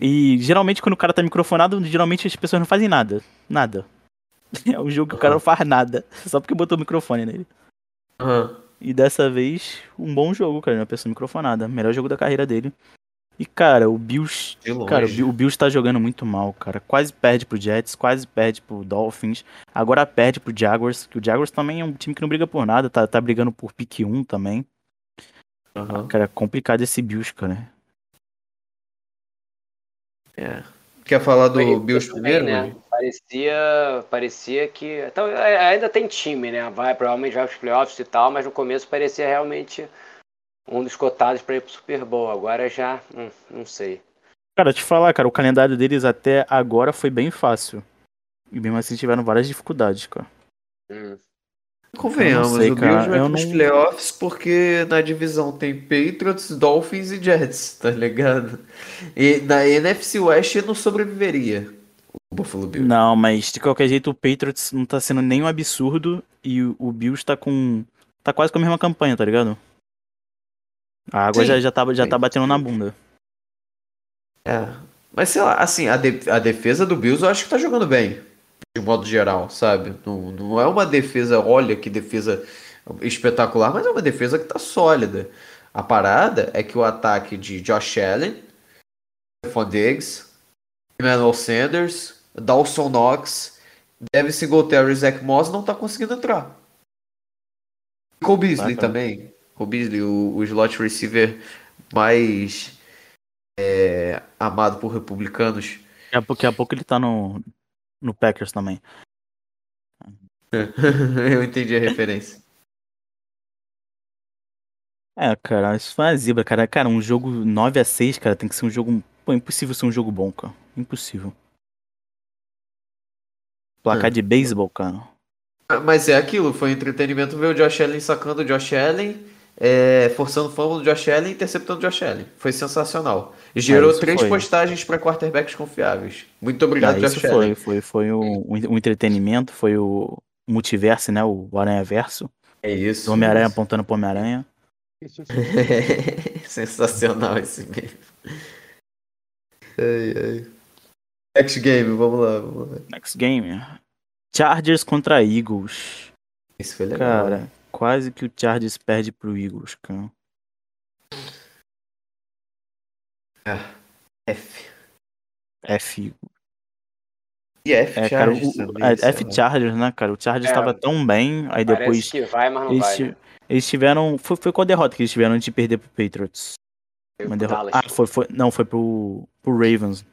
E geralmente, quando o cara tá microfonado, geralmente as pessoas não fazem nada. Nada. É um jogo que o cara não faz nada. Só porque botou o microfone nele. Aham. E dessa vez, um bom jogo, cara. Uma pessoa microfonada. Melhor jogo da carreira dele. E, cara, o Bills. Cara, o Bill- o Bills tá jogando muito mal, cara. Quase perde pro Jets, quase perde pro Dolphins. Agora perde pro Jaguars, que o Jaguars também é um time que não briga por nada, tá, tá brigando por pique 1 também. Aham. Cara, é complicado esse Bills, cara. É. Quer falar do Foi- Bills primeiro? né? mano? Parecia, parecia que. Então, é- ainda tem time, né? Vai, provavelmente vai pros playoffs e tal, mas no começo parecia realmente um dos cotados para ir pro Super Bowl. Agora já, hum, não sei. Cara, te falar, cara, o calendário deles até agora foi bem fácil. E mesmo assim tiveram várias dificuldades, cara. Hum. Convenhamos, sei, o Bills vai pros não- playoffs porque na divisão tem Patriots, Dolphins e Jets, tá ligado? E na NFC West não sobreviveria o Buffalo Bills. Não, mas de qualquer jeito o Patriots não tá sendo nenhum absurdo e o, o Bills tá com. tá quase com a mesma campanha, tá ligado? A água Sim, já, já, tá, já sim. tá batendo na bunda. É. Mas sei lá, assim, a, de- a defesa do Bills eu acho que tá jogando bem, de modo geral, sabe? Não, não é uma defesa, olha que defesa espetacular, mas é uma defesa que tá sólida. A parada é que o ataque de Josh Allen, Stephon Diggs, Emmanuel Sanders, Dawson Knox, Devin Singletary e Zach Moss não tá conseguindo entrar. Cole Beasley Bacana. também. Cole Beasley, o, o slot receiver mais é, amado por republicanos. Daqui a, pouco- daqui a pouco ele tá no, no Packers também. Eu entendi a referência. É, cara, isso foi uma zebra, cara. Cara, um jogo 9 a 6 cara, tem que ser um jogo. Pô, impossível ser um jogo bom, cara. Impossível. Placar É. de beisebol, cara. Mas é aquilo, foi entretenimento ver o Josh Allen sacando o Josh Allen, é, forçando o fumble do Josh Allen e interceptando o Josh Allen. Foi sensacional. E gerou Ah, isso três foi. postagens para quarterbacks confiáveis. Muito obrigado, Ah, Josh isso Allen. foi, foi, foi o, o entretenimento, foi o multiverso, né? O Aranha Verso. É isso. O Homem-Aranha apontando pro Homem-Aranha. Sensacional esse meme. Ai, ai. Next game, vamos lá, vamos lá. Next game. Chargers contra Eagles. Isso foi legal. Cara, quase que o Chargers perde pro Eagles, cara. F. F. E F, É, cara, Chargers o, também, é, F. Chargers, né, cara? O Chargers É, tava tão bem, aí Parece depois que vai, mas não eles, vai. Né? eles tiveram. Foi, foi qual a derrota que eles tiveram antes de perder pro Patriots? Foi Uma derrota. Ah, foi, foi. Não, foi pro, pro Ravens.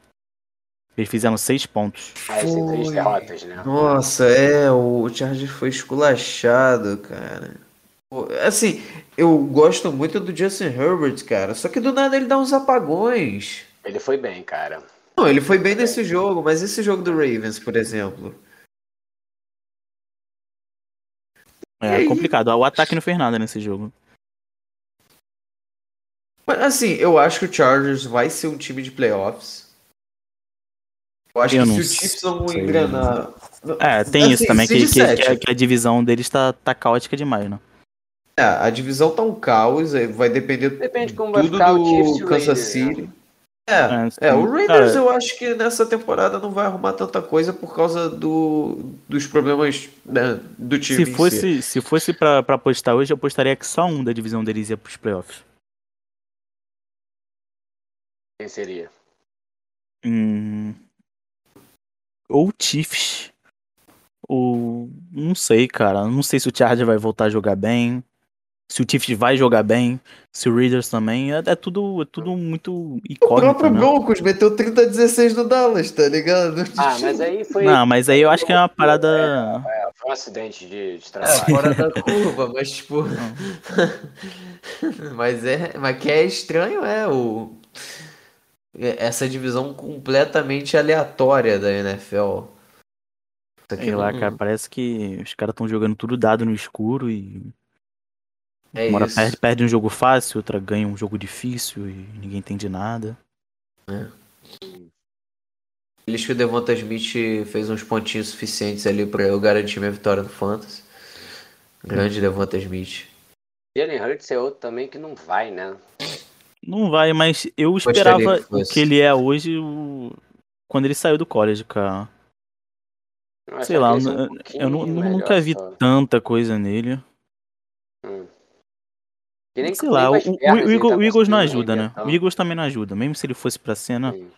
Eles fizeram seis pontos. Mas tem três Foi. derrotas, né? Nossa, é, o Chargers foi esculachado, cara. Assim, eu gosto muito do Justin Herbert, cara. Só que do nada ele dá uns apagões. Ele foi bem, cara. Não, ele foi bem nesse jogo, mas esse jogo do Ravens, por exemplo. É complicado. O ataque não fez nada nesse jogo. Mas assim, eu acho que o Chargers vai ser um time de playoffs. Eu acho Eu que se o Chiefs não engrenar. É, tem Assim, isso também, que, que, sete. que a- que a divisão deles tá, tá caótica demais, né? É, a divisão tá um caos, vai depender Depende como vai tudo ficar o Chiefs do o Kansas Raiders, né? City. É, É, é, o. Raiders Cara, eu acho que nessa temporada não vai arrumar tanta coisa por causa do, dos problemas né, do time. Se em si. fosse, se fosse pra, pra apostar hoje, eu apostaria que só um da divisão deles ia pros playoffs. Quem seria? Hum, ou Chiefs. Ou. Não sei, cara. Não sei se o Charger vai voltar a jogar bem. Se o Chiefs vai jogar bem. Se o Raiders também. É, é tudo, é tudo muito O incógnito, próprio né? Broncos meteu 30 a 16 no Dallas, tá ligado? Ah, mas aí foi. Não, mas aí eu acho que é uma parada. É, foi um acidente de, de É, trabalho. fora da curva, mas tipo. mas é. Mas que é estranho é o. é Essa divisão completamente aleatória da NFL. Sei lá, não- cara. Parece que os caras estão jogando tudo dado no escuro e. É Uma hora isso. perde, perde um jogo fácil, outra ganha um jogo difícil e ninguém entende nada. Feliz que o Devonta Smith fez uns pontinhos suficientes ali pra eu garantir minha vitória no Fantasy. Grande Devonta Smith. Jalen Hurts é outro também que não vai, né? Não vai, mas eu esperava que que ele é hoje o- quando ele saiu do college, cara. Eu Sei lá, um eu, nunca vi só. tanta coisa nele. Hum. Nem- Sei lá, com o, as o- pernas o ele Eagles, tá o Eagles não ajuda, né? arrebentar. O Eagles também não ajuda. Mesmo se ele fosse pra cena, Sim.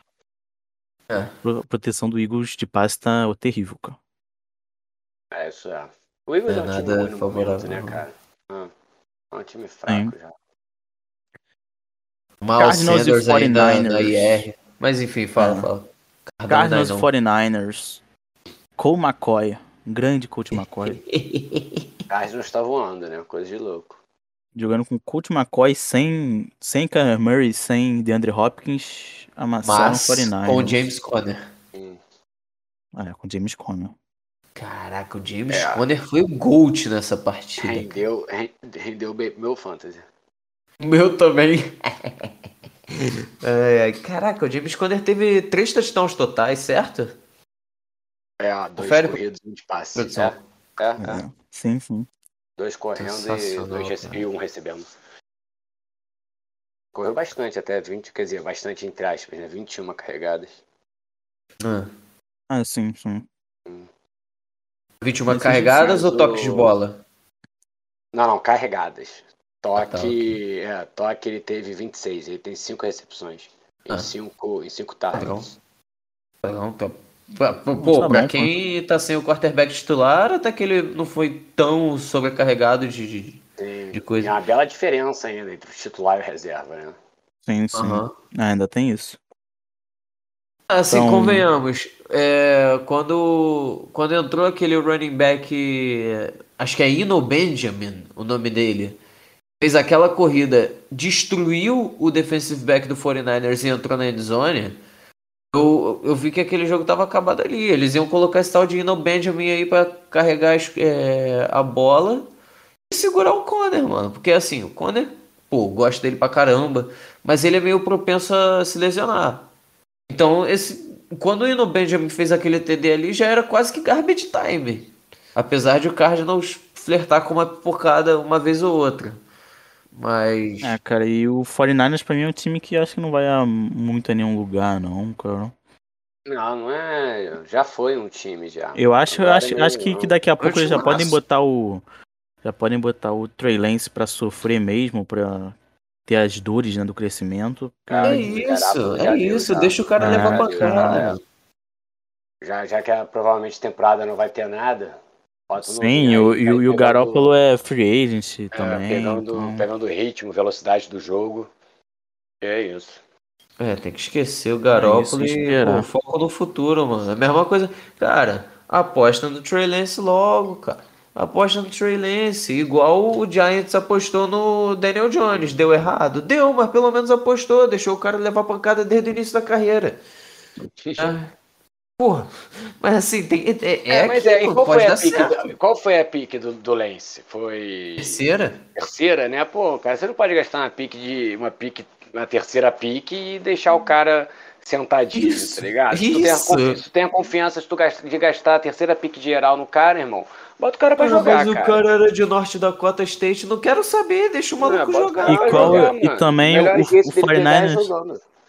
a proteção do Eagles de passe tá terrível, cara. É, isso é. O Eagles É é, um time nada né, cara? Ah, é um time fraco já. Miles Cardinals e Sanders ainda 49ers. na IR. Mas enfim, fala, É. fala. Cardinals não. 49ers. Cole McCoy. Grande coach McCoy. Cardinals está voando, né? Coisa de louco. Jogando com Colt McCoy sem, sem Kyler Murray, sem DeAndre Hopkins, amassaram Mas 49ers. com o James Conner. É, com James Conner. Caraca, o James É. Conner foi o GOAT nessa partida. Rendeu, ren- rendeu meu fantasy. O meu também. Ai, Caraca, o James Conner teve três touchdowns totais, certo? É, dois Confere, corridos e um de passe. É, é, é. É, Sim, sim. Dois correndo e, dois rece- e um recebendo. Correu bastante até, 20, quer dizer, bastante entre aspas, né? 21 carregadas. Ah, Ah, sim, sim. 21 Esse carregadas ou do- toques de bola? Não, não, carregadas. Ah, Toque, tá, ok. é, toque ele teve 26, ele tem 5 recepções. Em Ah. 5 em cinco targets. Não, tá. Pra- Pô, Tá pra bom, quem tá sem o quarterback titular, até que ele não foi tão sobrecarregado de. de- Tem, De coisa. tem uma bela diferença ainda entre o titular e o reserva, né? Sim, sim. Aham. Ah, ainda tem isso. Assim, Então- convenhamos, é, quando, quando entrou aquele running back, acho que é Ino Benjamin, o nome dele, fez aquela corrida, destruiu o defensive back do 49ers e entrou na endzone, eu, eu vi que aquele jogo tava acabado ali. Eles iam colocar esse tal de Ino Benjamin aí pra carregar as- é, a bola e segurar o Conner, mano. Porque assim, o Conner, pô, gosto dele pra caramba, mas ele é meio propenso a se lesionar. Então, esse, quando o Ino Benjamin fez aquele TD ali, já era quase que garbage time. Apesar de o Cardinals flertar com uma pipocada uma vez ou outra. Mas. É, cara, e o 49ers pra mim é um time que acho que não vai a muito a nenhum lugar, não, cara. Não, não é. Já foi um time já. Eu acho, eu acho, acho que, que daqui a pouco eles já timaço. podem botar o. Já podem botar o Trey Lance pra sofrer mesmo, pra ter as dores né, do crescimento. Cara, é isso, é viu, isso. já. Deixa o cara É, levar cara. pancada. Já, já que a, provavelmente temporada não vai ter nada. Sim, aí, e o, aí e, o- e o Garoppolo é free agent é, também. pegando, então- pegando o ritmo, velocidade do jogo. É isso. É, tem que esquecer o Garoppolo É e pô, foco no futuro, mano. A mesma coisa. Cara, aposta no Trey Lance logo, cara. Aposta no Trey Lance. Igual o Giants apostou no Daniel Jones. Deu errado? Deu, mas pelo menos apostou. Deixou o cara levar pancada desde o início da carreira. Ah, porra, mas assim, tem, é, é, É, mas é, e aquilo, qual pode foi, a pique, certo. do- qual foi a pique do, do Lance? Foi Terceira? terceira, né? Pô, cara, você não pode gastar uma pique de uma pique, uma terceira pique e deixar o cara sentadinho, Isso, tá ligado? Se tu, tem a, isso. se tu tem a confiança tu gasta- de gastar a terceira pique geral no cara, irmão, bota o cara pra Ah, jogar, mas o cara. cara era de Norte Dakota State, não quero saber, deixa o maluco É, o jogar. cara E qual- jogar, e mano. também o- o é 49ers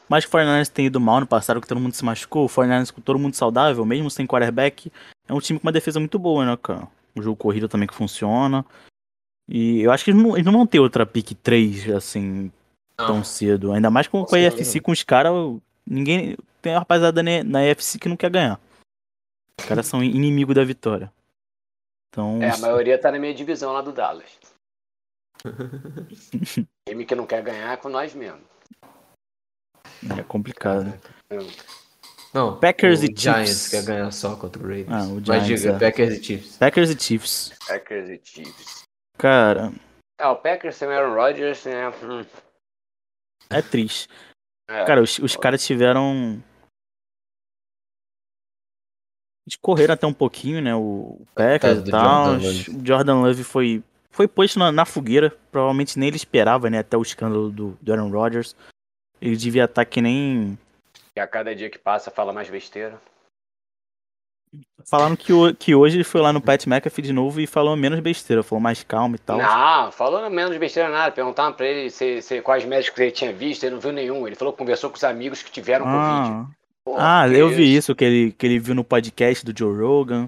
Mas que o 49ers tem ido mal no passado, que todo mundo se machucou. O 49ers com todo mundo saudável, mesmo sem quarterback, é um time com uma defesa muito boa, né, cara? O jogo corrido também que funciona. E eu acho que eles não, eles não vão ter outra pick 3, assim, tão cedo. Ainda mais com, com a Não. EFC, com os caras. Ninguém. Tem uma rapaziada na, na EFC que não quer ganhar. Os caras são inimigo da vitória. Então. É, a maioria tá na minha divisão lá do Dallas. Time que não quer ganhar é com nós mesmo. É complicado. Não, Packers o e Giants Chiefs. quer ganhar só contra o Ravens. Ah, o Mas Giants, diga, é. Packers e Chiefs. Packers e Chiefs. Packers e Chiefs. Cara, Ah, o Packers tem o Aaron Rodgers, né? Hum, é triste. é. Cara, os, os caras tiveram. Eles correram até um pouquinho, né? O Packers Coitado e tal. Jordan Love. O Jordan Love foi, foi posto na, na fogueira. Provavelmente nem ele esperava, né? Até o escândalo do, do Aaron Rodgers. Ele devia estar que nem. E a cada dia que passa fala mais besteira. Falaram que, que hoje ele foi lá no Pat McAfee de novo e falou menos besteira, falou mais calmo e tal. Não, falou menos besteira nada. Perguntaram pra ele se, se- quais médicos ele tinha visto, ele não viu nenhum. Ele falou que conversou com os amigos que tiveram Covid. Ah, Pô, ah que eu vi isso, que ele, que ele viu no podcast do Joe Rogan.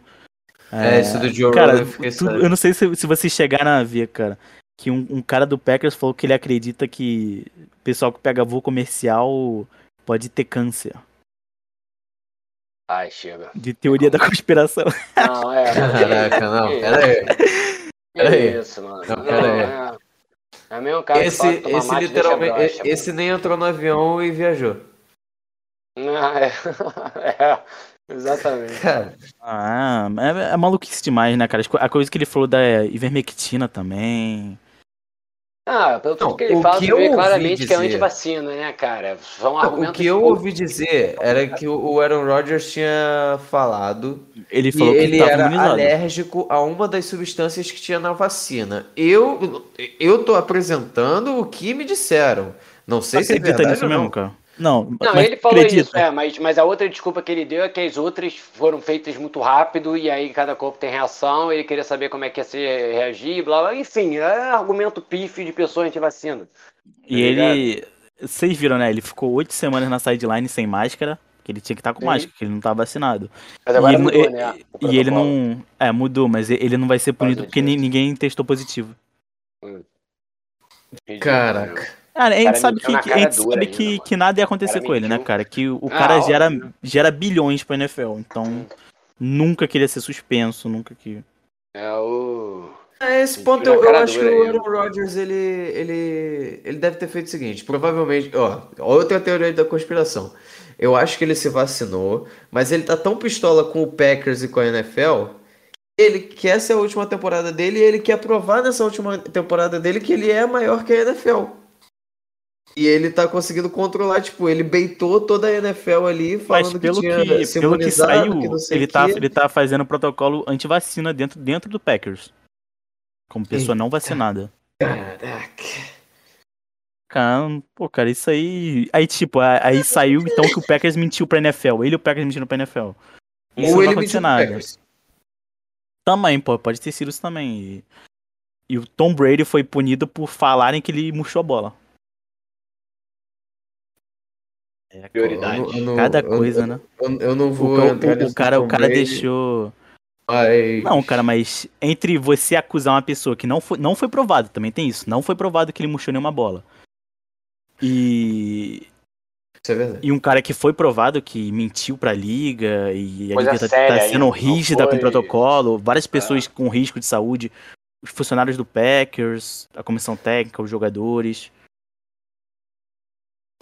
É, isso do Joe Cara, Rogan, eu tu- eu não sei se, se vocês chegaram a ver, cara, que um, um cara do Packers falou que ele acredita que o pessoal que pega voo comercial pode ter câncer. Ai, chega. De teoria da conspiração. Não, é. Caraca, não, pera aí. Que pera aí. isso, mano. Não, Não, pera aí. é. É mesmo cara que Esse, esse mate literalmente, broxa, esse nem entrou no avião e viajou. mano. Não, é. é. Exatamente. Cara, Ah, é, é maluquice demais, né, cara? A coisa que ele falou da ivermectina também. Ah, pelo Não, que ele o fala, que vê ouvi claramente que é dizer- antivacina, né, cara? São o argumentos que eu pouco- ouvi dizer era que o Aaron Rodgers tinha falado Ele que falou que ele tava era imunizado. alérgico a uma das substâncias que tinha na vacina. Eu, eu tô apresentando o que me disseram. Não sei se é acredita verdade nisso ou não. mesmo, cara? Não, Não, mas ele falou acredita. isso, é, mas, mas a outra desculpa que ele deu é que as outras foram feitas muito rápido e aí cada corpo tem reação, ele queria saber como é que ia se reagir, blá blá. Enfim, é argumento pífio de pessoa antivacina. E Tá ele. Vocês viram, né? Ele ficou oito semanas na sideline sem máscara. Que ele tinha que estar com Sim. máscara, que ele não tá vacinado. Mas agora E ele- mudou, e- né? E ele não. É, mudou, mas ele não vai ser punido porque ni- disso. ninguém testou positivo. Ridículo, Caraca. Né? Cara, a gente cara sabe, que, a gente sabe ainda, que, mano. que nada ia acontecer com ele, né, cara? Que o, Ah, cara gera, óbvio. gera bilhões pra NFL. Então, nunca queria ser suspenso, nunca que. É o. A esse ponto eu, eu acho que o aí. Aaron Rodgers ele, ele, ele deve ter feito o seguinte, provavelmente, ó, outra teoria da conspiração. Eu acho que ele se vacinou, mas ele tá tão pistola com o Packers e com a NFL, ele quer ser a última temporada dele e ele quer provar nessa última temporada dele que ele é maior que a NFL. E ele tá conseguindo controlar, tipo, ele beitou toda a NFL ali, Mas falando pelo que que, tinha pelo que saiu, que ele tá, ele tá fazendo protocolo antivacina dentro, dentro do Packers. Como pessoa não vacinada. Caraca. Cara, pô, cara, isso aí. Aí, tipo, aí saiu então que o Packers mentiu pra NFL. Ele e o Packers mentiram pra NFL. Isso Ou não ele acontecer mentiu nada. Packers. Também, pô, pode ter sido isso também. E, e o Tom Brady foi punido por falarem que ele murchou a bola. É, Prioridade. Eu não- eu não- Cada eu- coisa, eu- né? Eu, eu não O, vou o- nesse o cara, o cara deixou. mas- Não, cara, mas entre você acusar uma pessoa que não foi, não foi provado, também tem isso. Não foi provado que ele murchou nenhuma bola. E, Isso é verdade. e um cara que foi provado que mentiu pra liga e a Coisa liga tá, séria tá sendo não rígida com foi- o protocolo, várias pessoas É. com risco de saúde, os funcionários do Packers, a comissão técnica, os jogadores.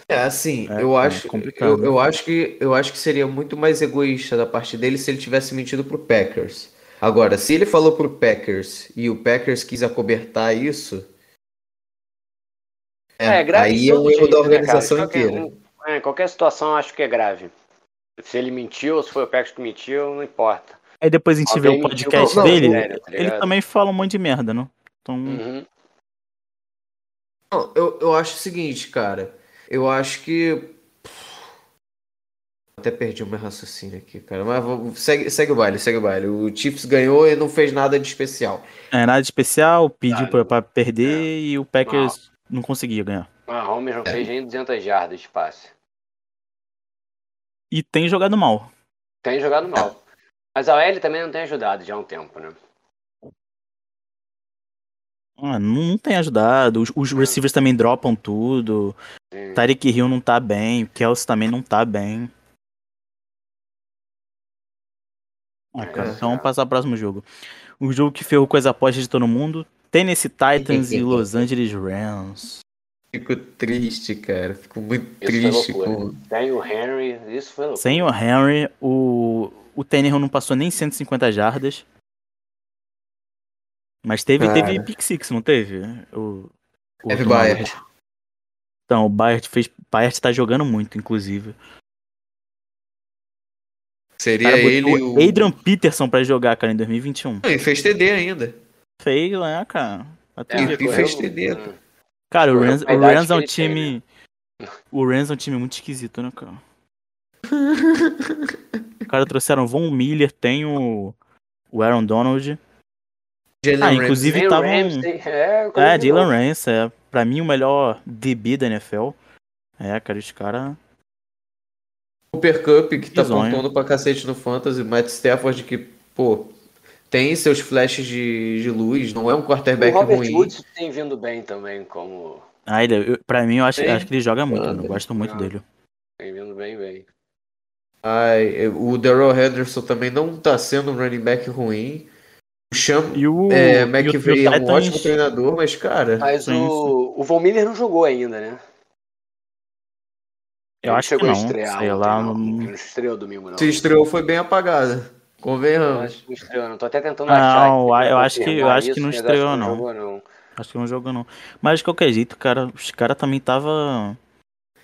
É, assim, É, eu é acho, complicado. eu, eu acho que eu acho que seria muito mais egoísta da parte dele se ele tivesse mentido pro Packers. Agora, se ele falou pro Packers e o Packers quis acobertar isso, É, grave aí é um erro da né, organização Qualquer- inteira. um- é, qualquer situação eu acho que é grave. Se ele mentiu ou se foi o Packers que mentiu, não importa. Aí depois a gente vê Alguém o mentiu podcast pra dele, sério, tá ele ligado? também fala um monte de merda, né? Então, Uhum. Não, eu, eu acho o seguinte, cara. Eu acho que. Até perdi o meu raciocínio aqui, cara. Mas vou- segue, segue o baile, segue o baile. O Chiefs ganhou e não fez nada de especial. é nada de especial, pediu Ah, pra, não. pra perder e o Packers não conseguia ganhar. Mahomes não fez nem 200 jardas de passe. E tem jogado mal. Tem jogado mal. Mas a OL também não tem ajudado já há um tempo, né? Ah, não, não tem ajudado. Os, os receivers também dropam tudo. Sim. Tyreek Hill não tá bem. O Kelsey também não tá bem. Ah, cara, É, então vamos é. passar pro próximo jogo. O jogo que ferrou com as apostas de todo mundo. Tennessee Titans e Los Angeles Rams. Fico triste, cara. Fico muito triste com. Tem o Henry, isso foi loucura. Sem o Henry, o, o Tannehill não passou nem 150 jardas. Mas teve, Cara. teve pick six, não teve? O, o Teve Bayard. Então, o Bayard fez. Bayard tá jogando muito, inclusive. Seria cara ele o. Adrian Peterson pra jogar, cara, em 2021. Não, e fez TD ainda. Fez, né, cara? Até É, ver e é. fez TD. Hum. Cara, o Rams, o Rams é um ele tem, time. O Rams é um time muito esquisito, né, cara? O cara trouxeram o Von Miller, tem o. O Aaron Donald. Jalen Ah, inclusive o tava um- Ramsey, é, É, Jalen. Ramsey, é. Pra mim o melhor DB da NFL. É, cara, os caras. Cooper Cup, que tá Bizonho. pontuando pra cacete no Fantasy. Matt Stafford, que, pô, tem seus flashes de, de luz. Não é um O quarterback Robert ruim. Woods tem vindo bem também, como. Ah, ele, eu- pra mim, eu acho, acho que ele joga muito, Ah, eu gosto muito ah. dele. Tem vindo bem, bem. Ai, o Darrell Henderson também não tá sendo um running back ruim. O Cham E o. é, o- McVay é um Titans- ótimo treinador, mas, cara, Mas o, o Von Miller não jogou ainda, né? Eu Ele acho que chegou a não. estrear Sei lá. não. não- não estreou domingo, não. se estreou foi bem apagada. Convenhamos. não estreou, não. Tô até tentando Não, achar. aqui pra eu acho que- eu acho que não estreou, não. jogou, não. Acho que não jogou, não. Mas de qualquer jeito, cara, os caras também tava.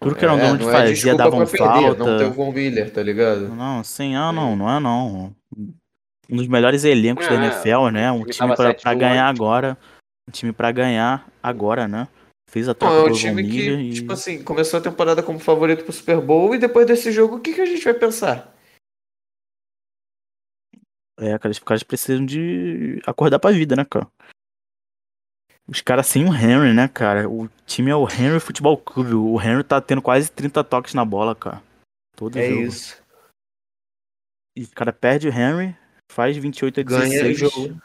Tudo que era um É, Donald não é fazia, davam pra perder, falta. Não tem o Von Miller, tá ligado? Não, sim, ah, não, não é não. Um dos melhores elencos da É, NFL, né? Um time time tava pra, 7-1 pra ganhar agora. Um time pra ganhar agora, né? Fez a troca é um time que, e... tipo assim, começou a temporada como favorito pro Super Bowl e depois desse jogo, o que, que a gente vai pensar? É, cara, os caras precisam de acordar pra vida, né, cara? Os caras sem o Henry, né, cara? O time é o Henry Futebol Clube. O Henry tá tendo quase 30 toques na bola, cara. Todo É jogo. isso. E o cara perde o Henry, faz 28 a Ganha 16. o jogo.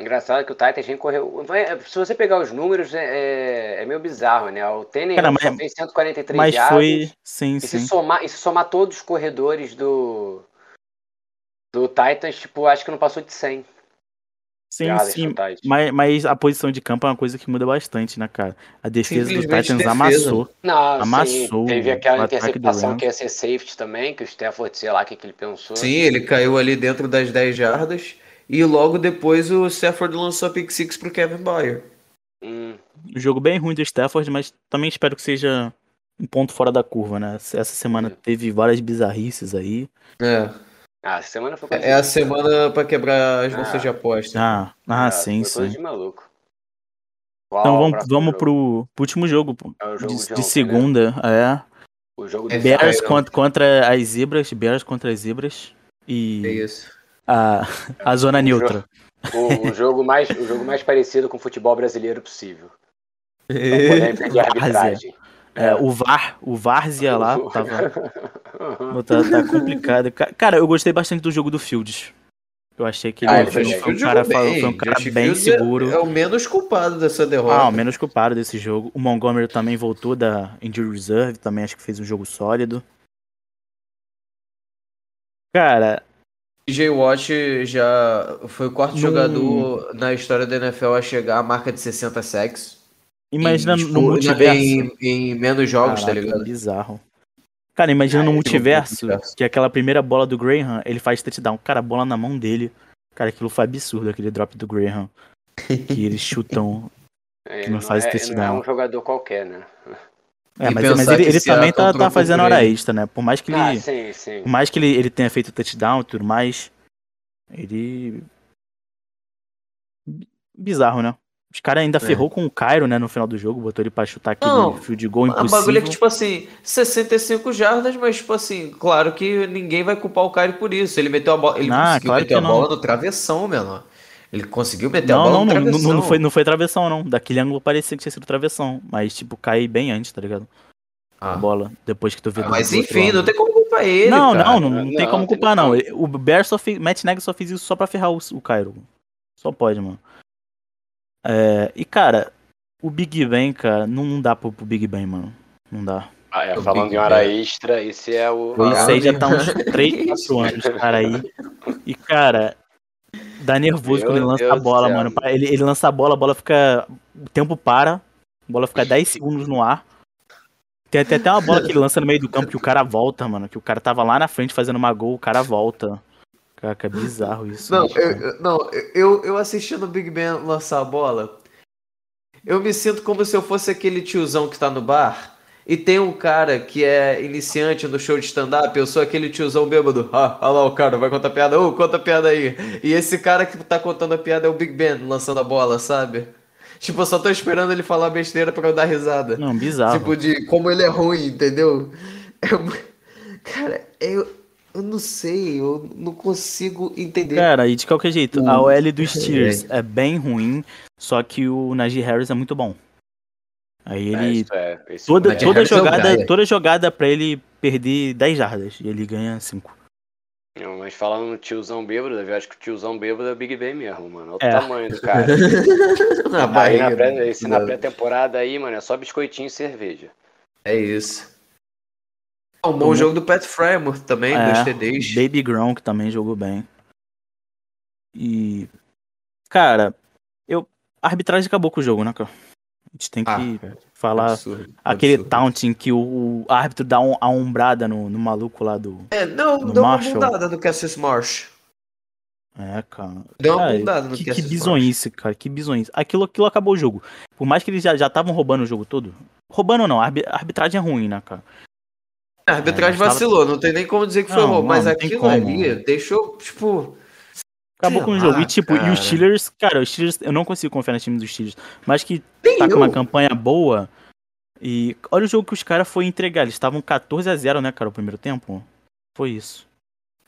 Engraçado que o Titans nem correu. Se você pegar os números, é, é- é meio bizarro, né? O Tênis fez 143 Mas jardas. foi. Sim, E sim. se, somar, e se somar todos os corredores do. Do Titans, tipo, acho que não passou de 100. Sim, sim. Mas, mas a posição de campo é uma coisa que muda bastante, né, cara? A defesa do Titans defesa. amassou. Não, Amassou sim, teve aquela interceptação que ia ser safety também, que o Stafford, sei lá o que, que ele pensou. Sim, ele caiu ali dentro das 10 jardas. E logo depois o Stafford lançou a pick six pro Kevin Byard. Hum, Um jogo bem ruim do Stafford, mas também espero que seja um ponto fora da curva, né? Essa semana Sim. teve várias bizarrices aí. É. Ah, essa semana foi coisa É a de- semana pra quebrar as Ah. bolsas de aposta. Ah, ah Ah, sim, foi coisa sim. de maluco. Então Qual o vamos, vamos jogo? pro, pro último jogo, pô. É o jogo De, de de ontem, segunda, é. O jogo É Bears contra, contra as zebras, Bears contra as zebras. É E isso. a, a zona O neutra. O, o jogo mais, o jogo mais parecido com o futebol brasileiro possível. Pra poder perder a arbitragem. É, o VAR, o Várzea lá, tava. Tá, tá complicado. Ca- Cara, eu gostei bastante do jogo do Fields. Eu achei que ele Ah, foi, ele foi foi bem. um cara, jogou foi um cara Josh bem Fields é- seguro. É, o menos culpado dessa derrota. Ah, o menos culpado desse jogo. O Montgomery também voltou da Injury Reserve, também acho que fez um jogo sólido. Cara, TJ Watt já foi o quarto No- jogador na história da NFL a chegar à marca de 60 sacks. Imagina em, no tipo, multiverso. Em, em menos jogos, tá Caraca, ligado? bizarro. Cara, imagina Ah, no é, multiverso, multiverso. que aquela primeira bola do Graham, ele faz touchdown. Cara, a bola na mão dele. Cara, aquilo foi absurdo, aquele drop do Graham. Que eles chutam. Ele Que não faz é, não é touchdown. um jogador qualquer, né? É, E mas, mas ele, ele também tá, tá fazendo hora ele. extra, né? Por mais que ele. Ah, sim, sim. Por mais que ele, ele tenha feito touchdown e tudo mais, ele. Bi- Bizarro, né? Os caras ainda É. ferrou com o Cairo, né, no final do jogo, botou ele pra chutar aquele Não, field goal A impossível. bagulho é que, tipo assim, 65 jardas, mas, tipo assim, claro que ninguém vai culpar o Caio por isso. Ele meteu a bola. Ele Ah, conseguiu claro meter a não. bola no travessão, menor. Ele conseguiu meter a Não, bola não, no não, travessão. não, não foi, não foi travessão, não. Daquele ângulo parecia que tinha sido travessão. Mas, tipo, cai bem antes, tá ligado? A Ah. bola, depois que tu vê Ah, do- mas do enfim, não tem como culpar ele. não, cara. não, não, não tem Não, como culpar, não. O Bear só fez. Matt Nagy só fez isso só pra ferrar o, o Cairo. Só pode, mano. É, e, cara, o Big Ben, cara, não, não dá pro, pro Big Ben, mano. Não dá. Ah, é, falando Big em hora extra, esse é o. Ah, Isso aí já tá uns meu 3, 4 anos, cara, aí. E, cara, dá nervoso Meu quando ele lança Deus a bola, mano. Ele, ele lança a bola, a bola fica. O tempo para, a bola fica 10 segundos no ar. Tem, tem até uma bola que ele lança no meio do campo que o cara volta, mano. Que o cara tava lá na frente fazendo uma gol, o cara volta. Caraca, é bizarro isso. Não, eu, não eu, eu assistindo o Big Ben lançar a bola, eu me sinto como se eu fosse aquele tiozão que tá no bar e tem um cara que é iniciante no show de stand-up, eu sou aquele tiozão bêbado. Ah, olha lá o cara, vai contar piada. Ô, conta a piada aí. E esse cara que tá contando a piada é o Big Ben lançando a bola, sabe? Tipo, eu só tô esperando ele falar besteira pra eu dar risada. Não, bizarro. Tipo, de como ele é ruim, entendeu? É Cara, eu, eu não sei, eu não consigo entender. Cara, e de qualquer jeito, O- a OL dos Steelers é bem ruim, só que o Najee Harris é muito bom. Aí É, ele. isso é, esse Toda, toda é jogada, Gaia. toda jogada pra ele perder 10 jardas. E ele ganha 5. Não, mas falando no tiozão bêbado, eu acho que o tiozão bêbado é o Big Ben mesmo, mano. Olha É. o tamanho do cara. Na Aí barriga. na pré- esse na do- pré-temporada aí, mano, é só biscoitinho e cerveja. É isso. Um bom Tomou- jogo do Pat Frymouth também, É, dois TDs. Baby Gronk também jogou bem. E. Cara, eu. A arbitragem acabou com o jogo, né, cara? A gente tem que Ah, falar. Absurdo, Aquele absurdo. taunting que o, o árbitro dá um, a ombrada no, no maluco lá do. É, não, deu uma bundada no Cassius Marsh. É, cara. Deu uma bundada no que, que Cassius bizonhice, cara. Que bizonhice. Aquilo, aquilo acabou o jogo. Por mais que eles já estavam roubando o jogo todo. Roubando não, a arbitragem é ruim, né, cara? A arbitragem É, tava- vacilou, não tem nem como dizer que foi Não, roubo, mas aquilo como. ali deixou, tipo. Acabou com o jogo. E tipo, e cara. os Steelers, cara, os Steelers, eu não consigo confiar no time dos Steelers. Mas que Nem tá com eu. uma campanha boa. E olha o jogo que os caras foram entregar. Eles estavam 14 a 0 né, cara, o primeiro tempo? Foi isso.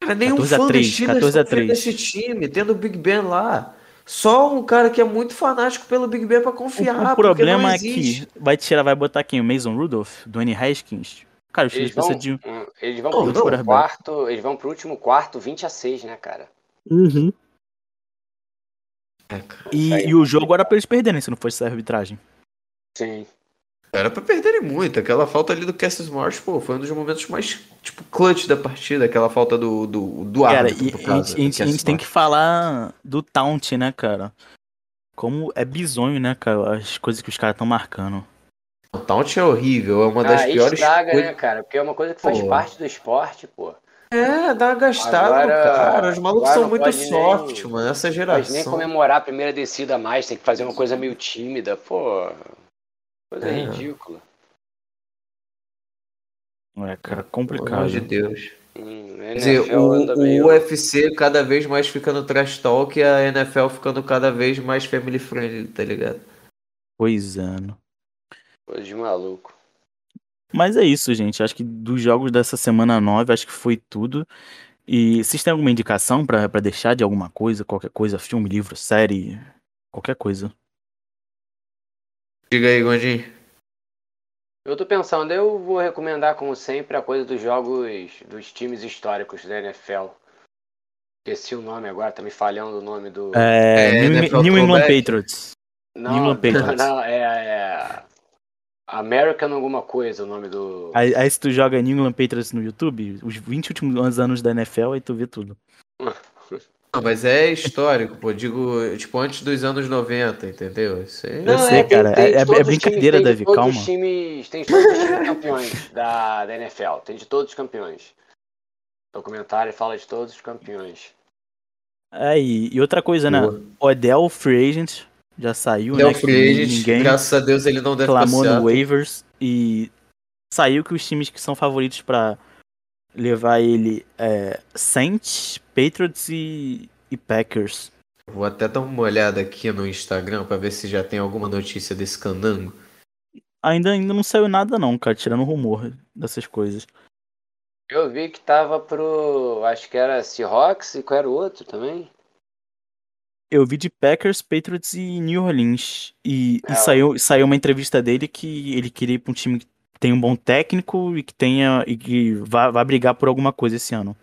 Cara, nenhum 14 a fã 3, dos Steelers 14 a confia 3. nesse time, tendo o Big Ben lá. Só um cara que é muito fanático pelo Big Ben pra O, confiar. o porque problema não é que vai tirar, vai botar quem? O Mason Rudolph? Dwayne Haskins? Cara, os Eles Steelers vão, precisam de. eles vão Não, pro quarto, eles vão pro último quarto 20 a 6, né, cara? Uhum. É, cara. E, Aí. e o jogo era pra eles perderem se não fosse essa arbitragem. Sim. Era pra perderem muito. Aquela falta ali do Cassius Marsh, pô, foi um dos momentos mais, tipo, clutch da partida. Aquela falta do, do, do Cara, árbitro, e, e a gente, a gente- tem que falar do taunt, né, cara? Como é bizonho, né, cara? As coisas que os caras estão marcando. O taunt é horrível, é uma das Aí piores estraga, coisas. né, cara? Porque é uma coisa que faz Pô. parte do esporte, pô. É, dá uma gastada Agora- cara. Os malucos são muito pode nem- soft, mano. Essa Não pode nem geração. comemorar a primeira descida mais, tem que fazer uma coisa meio tímida, pô. Coisa É. ridícula. É, cara, Pelo complicado. amor de Deus. Hum, Quer dizer, o, o UFC cada vez mais ficando trash talk e a NFL ficando cada vez mais family friendly, tá ligado? Pois é. Coisa de maluco. Mas é isso, gente. Acho que dos jogos dessa semana 9, acho que foi tudo. E vocês têm alguma indicação pra pra deixar de alguma coisa? Qualquer coisa? Filme, livro, série? Qualquer coisa. Diga aí, Gondinho. Eu tô pensando, eu vou recomendar, como sempre, a coisa dos jogos dos times históricos da NFL. Esqueci o nome agora, tá me falhando o nome do. É, É, New, NFL New England. Patriots. não, New England Patriots. não, é, é. American alguma coisa, o nome do. Aí, aí se tu joga New England Patriots no YouTube, os 20 últimos anos da NFL, aí tu vê tudo. Não, mas é histórico, pô. Digo, tipo, antes dos anos 90, entendeu? Isso aí... Eu sei, cara. tem É- é- é brincadeira, Davi, todos calma. Os times, tem de todos os times campeões da, da NFL. Tem de todos os campeões. O documentário fala de todos os campeões. É, e, outra coisa, né? Boa. Odell Free Agent já saiu, Deu né? free ninguém graças a Deus ele não deve clamou passear. no waivers e saiu que os times que são favoritos pra levar ele é Saints, Patriots e, e Packers. Vou até dar uma olhada aqui no Instagram pra ver se já tem alguma notícia desse candango. Ainda, ainda não saiu nada não, cara, tirando rumor dessas coisas. Eu vi que tava pro. Acho que era Seahawks e qual era o outro também? Eu vi de Packers, Patriots e New Orleans. E, e É, saiu, saiu uma entrevista dele que ele queria ir pra um time que tem um bom técnico e que tenha. e que vai, vai brigar por alguma coisa esse ano.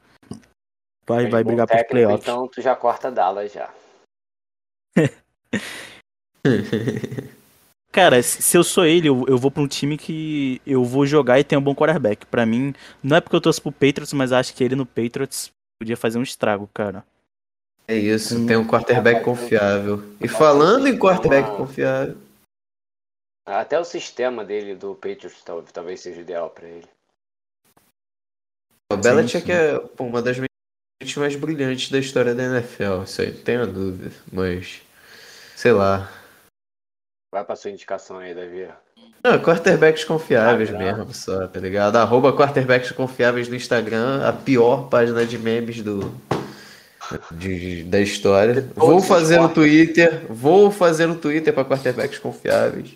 Vai, vai brigar por técnico, playoffs. Então tu já corta Dallas já. Cara, se eu sou ele, eu, eu vou pra um time que eu vou jogar e tem um bom quarterback. Pra mim, não é porque eu torço pro Patriots, mas acho que ele no Patriots podia fazer um estrago, cara. É isso, Hum. tem um quarterback confiável. E falando em quarterback confiável, Até o sistema dele do Patriots tal- talvez seja ideal pra ele. o Belichick é pô, uma das mentes mais brilhantes da história da NFL, isso aí não tenho dúvida. Mas, sei lá. Vai pra sua indicação aí, Davi. Não, quarterbacks confiáveis Ah, mesmo, só, tá ligado? Arroba quarterbacks confiáveis no Instagram, a pior página de memes do, de- da história. Vou fazer no. Twitter, vou fazer no Twitter para quarterbacks confiáveis.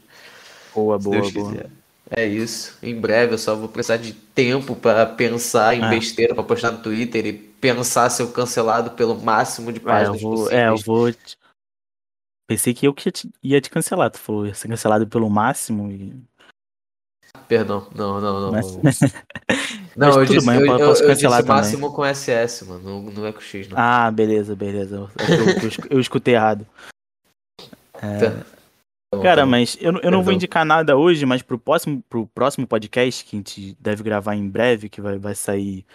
Boa, Se boa, Deus boa. quiser. É isso. Em breve eu só vou precisar de tempo para pensar em Ah. besteira para postar no Twitter e pensar ser cancelado pelo máximo de É, eu páginas vou. possíveis. É, eu vou. te- Pensei que eu que ia te, ia te cancelar. Tu falou ia ser cancelado pelo máximo e. Perdão, não, não, não. Mas, não. mas eu disse, bem, eu eu, posso eu, eu disse também. máximo com SS, mano. Não, não é com X, não. Ah, beleza, beleza. Eu, eu- eu escu- eu escutei errado. É, Tá. Tá Cara, tá mas eu, não- eu não vou indicar nada hoje, mas pro próximo, pro próximo podcast, que a gente deve gravar em breve, que vai, vai sair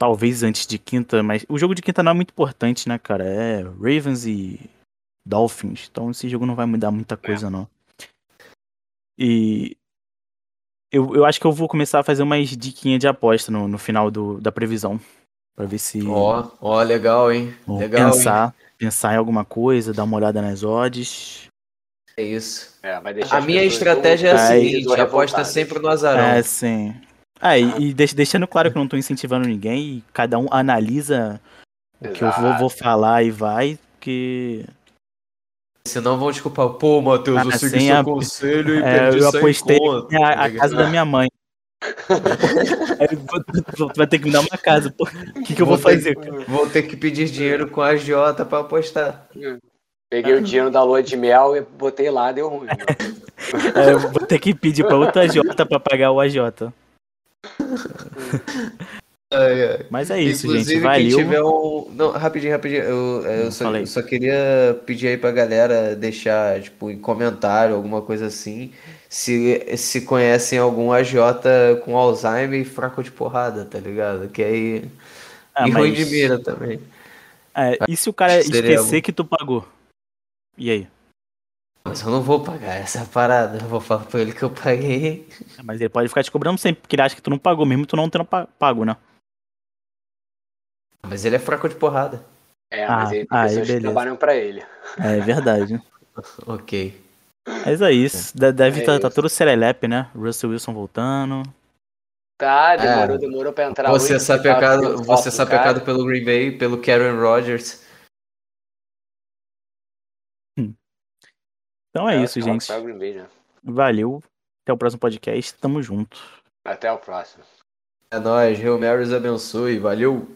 talvez antes de quinta, mas o jogo de quinta não é muito importante, né, cara? É Ravens e Dolphins, então esse jogo não vai mudar muita coisa, não. E eu, eu acho que eu vou começar a fazer umas diquinhas de aposta no, no final do, da previsão, pra ver se Ó, ó, legal, hein? vou Legal, hein? pensar, pensar em alguma coisa, dar uma olhada nas odds. É isso. É, vai deixar A minha estratégia é a seguinte: aposta sempre no azarão. É, sim. Ah, e, e deix- deixando claro que eu não tô incentivando ninguém, e cada um analisa o que eu vou, Exato. vou falar e vai, porque Senão vão desculpar. Pô, Matheus, eu Ah, segui sim, seu a- conselho e é, perdi eu sem apostei conta, a, tá a ligado? casa da minha mãe. Tu vai ter que me dar uma casa, pô. O que, que eu vou, Vou ter fazer? Vou ter que pedir dinheiro com a agiota pra apostar. Peguei o dinheiro da lua de mel e botei lá, deu ruim. É, eu vou ter que pedir pra outra agiota pra pagar o agiota. Mas é isso, Inclusive, gente. Valeu. quem tiver um. Não, rapidinho, rapidinho. Eu, eu, só, só queria pedir aí pra galera deixar, tipo, em comentário, alguma coisa assim, se, se conhecem algum agiota com Alzheimer e fraco de porrada, tá ligado? Que aí. Ah, e ruim de mas- mira também. É, e se o cara esquecer bom. que tu pagou? E aí? Mas eu não vou pagar essa parada. Eu vou falar pra ele que eu paguei. Mas ele pode ficar te cobrando sempre, porque ele acha que tu não pagou, mesmo tu não tendo pa- pago, né? Mas ele é fraco de porrada. É, Ah, mas ele tem aí, pessoas que trabalham pra ele. É verdade. Ok. Mas é isso. De- Deve É tá, tá todo serelepe, né? Russell Wilson voltando. Tá, demorou, É. demorou pra entrar Você é hoje, sapecado, tendo você é sapecado pelo Green Bay, pelo Karen Rodgers. Então é isso, só- gente. Bay, né? Valeu. Até o próximo podcast. Tamo junto. Até o próximo. É nóis, Real Marys abençoe. Valeu!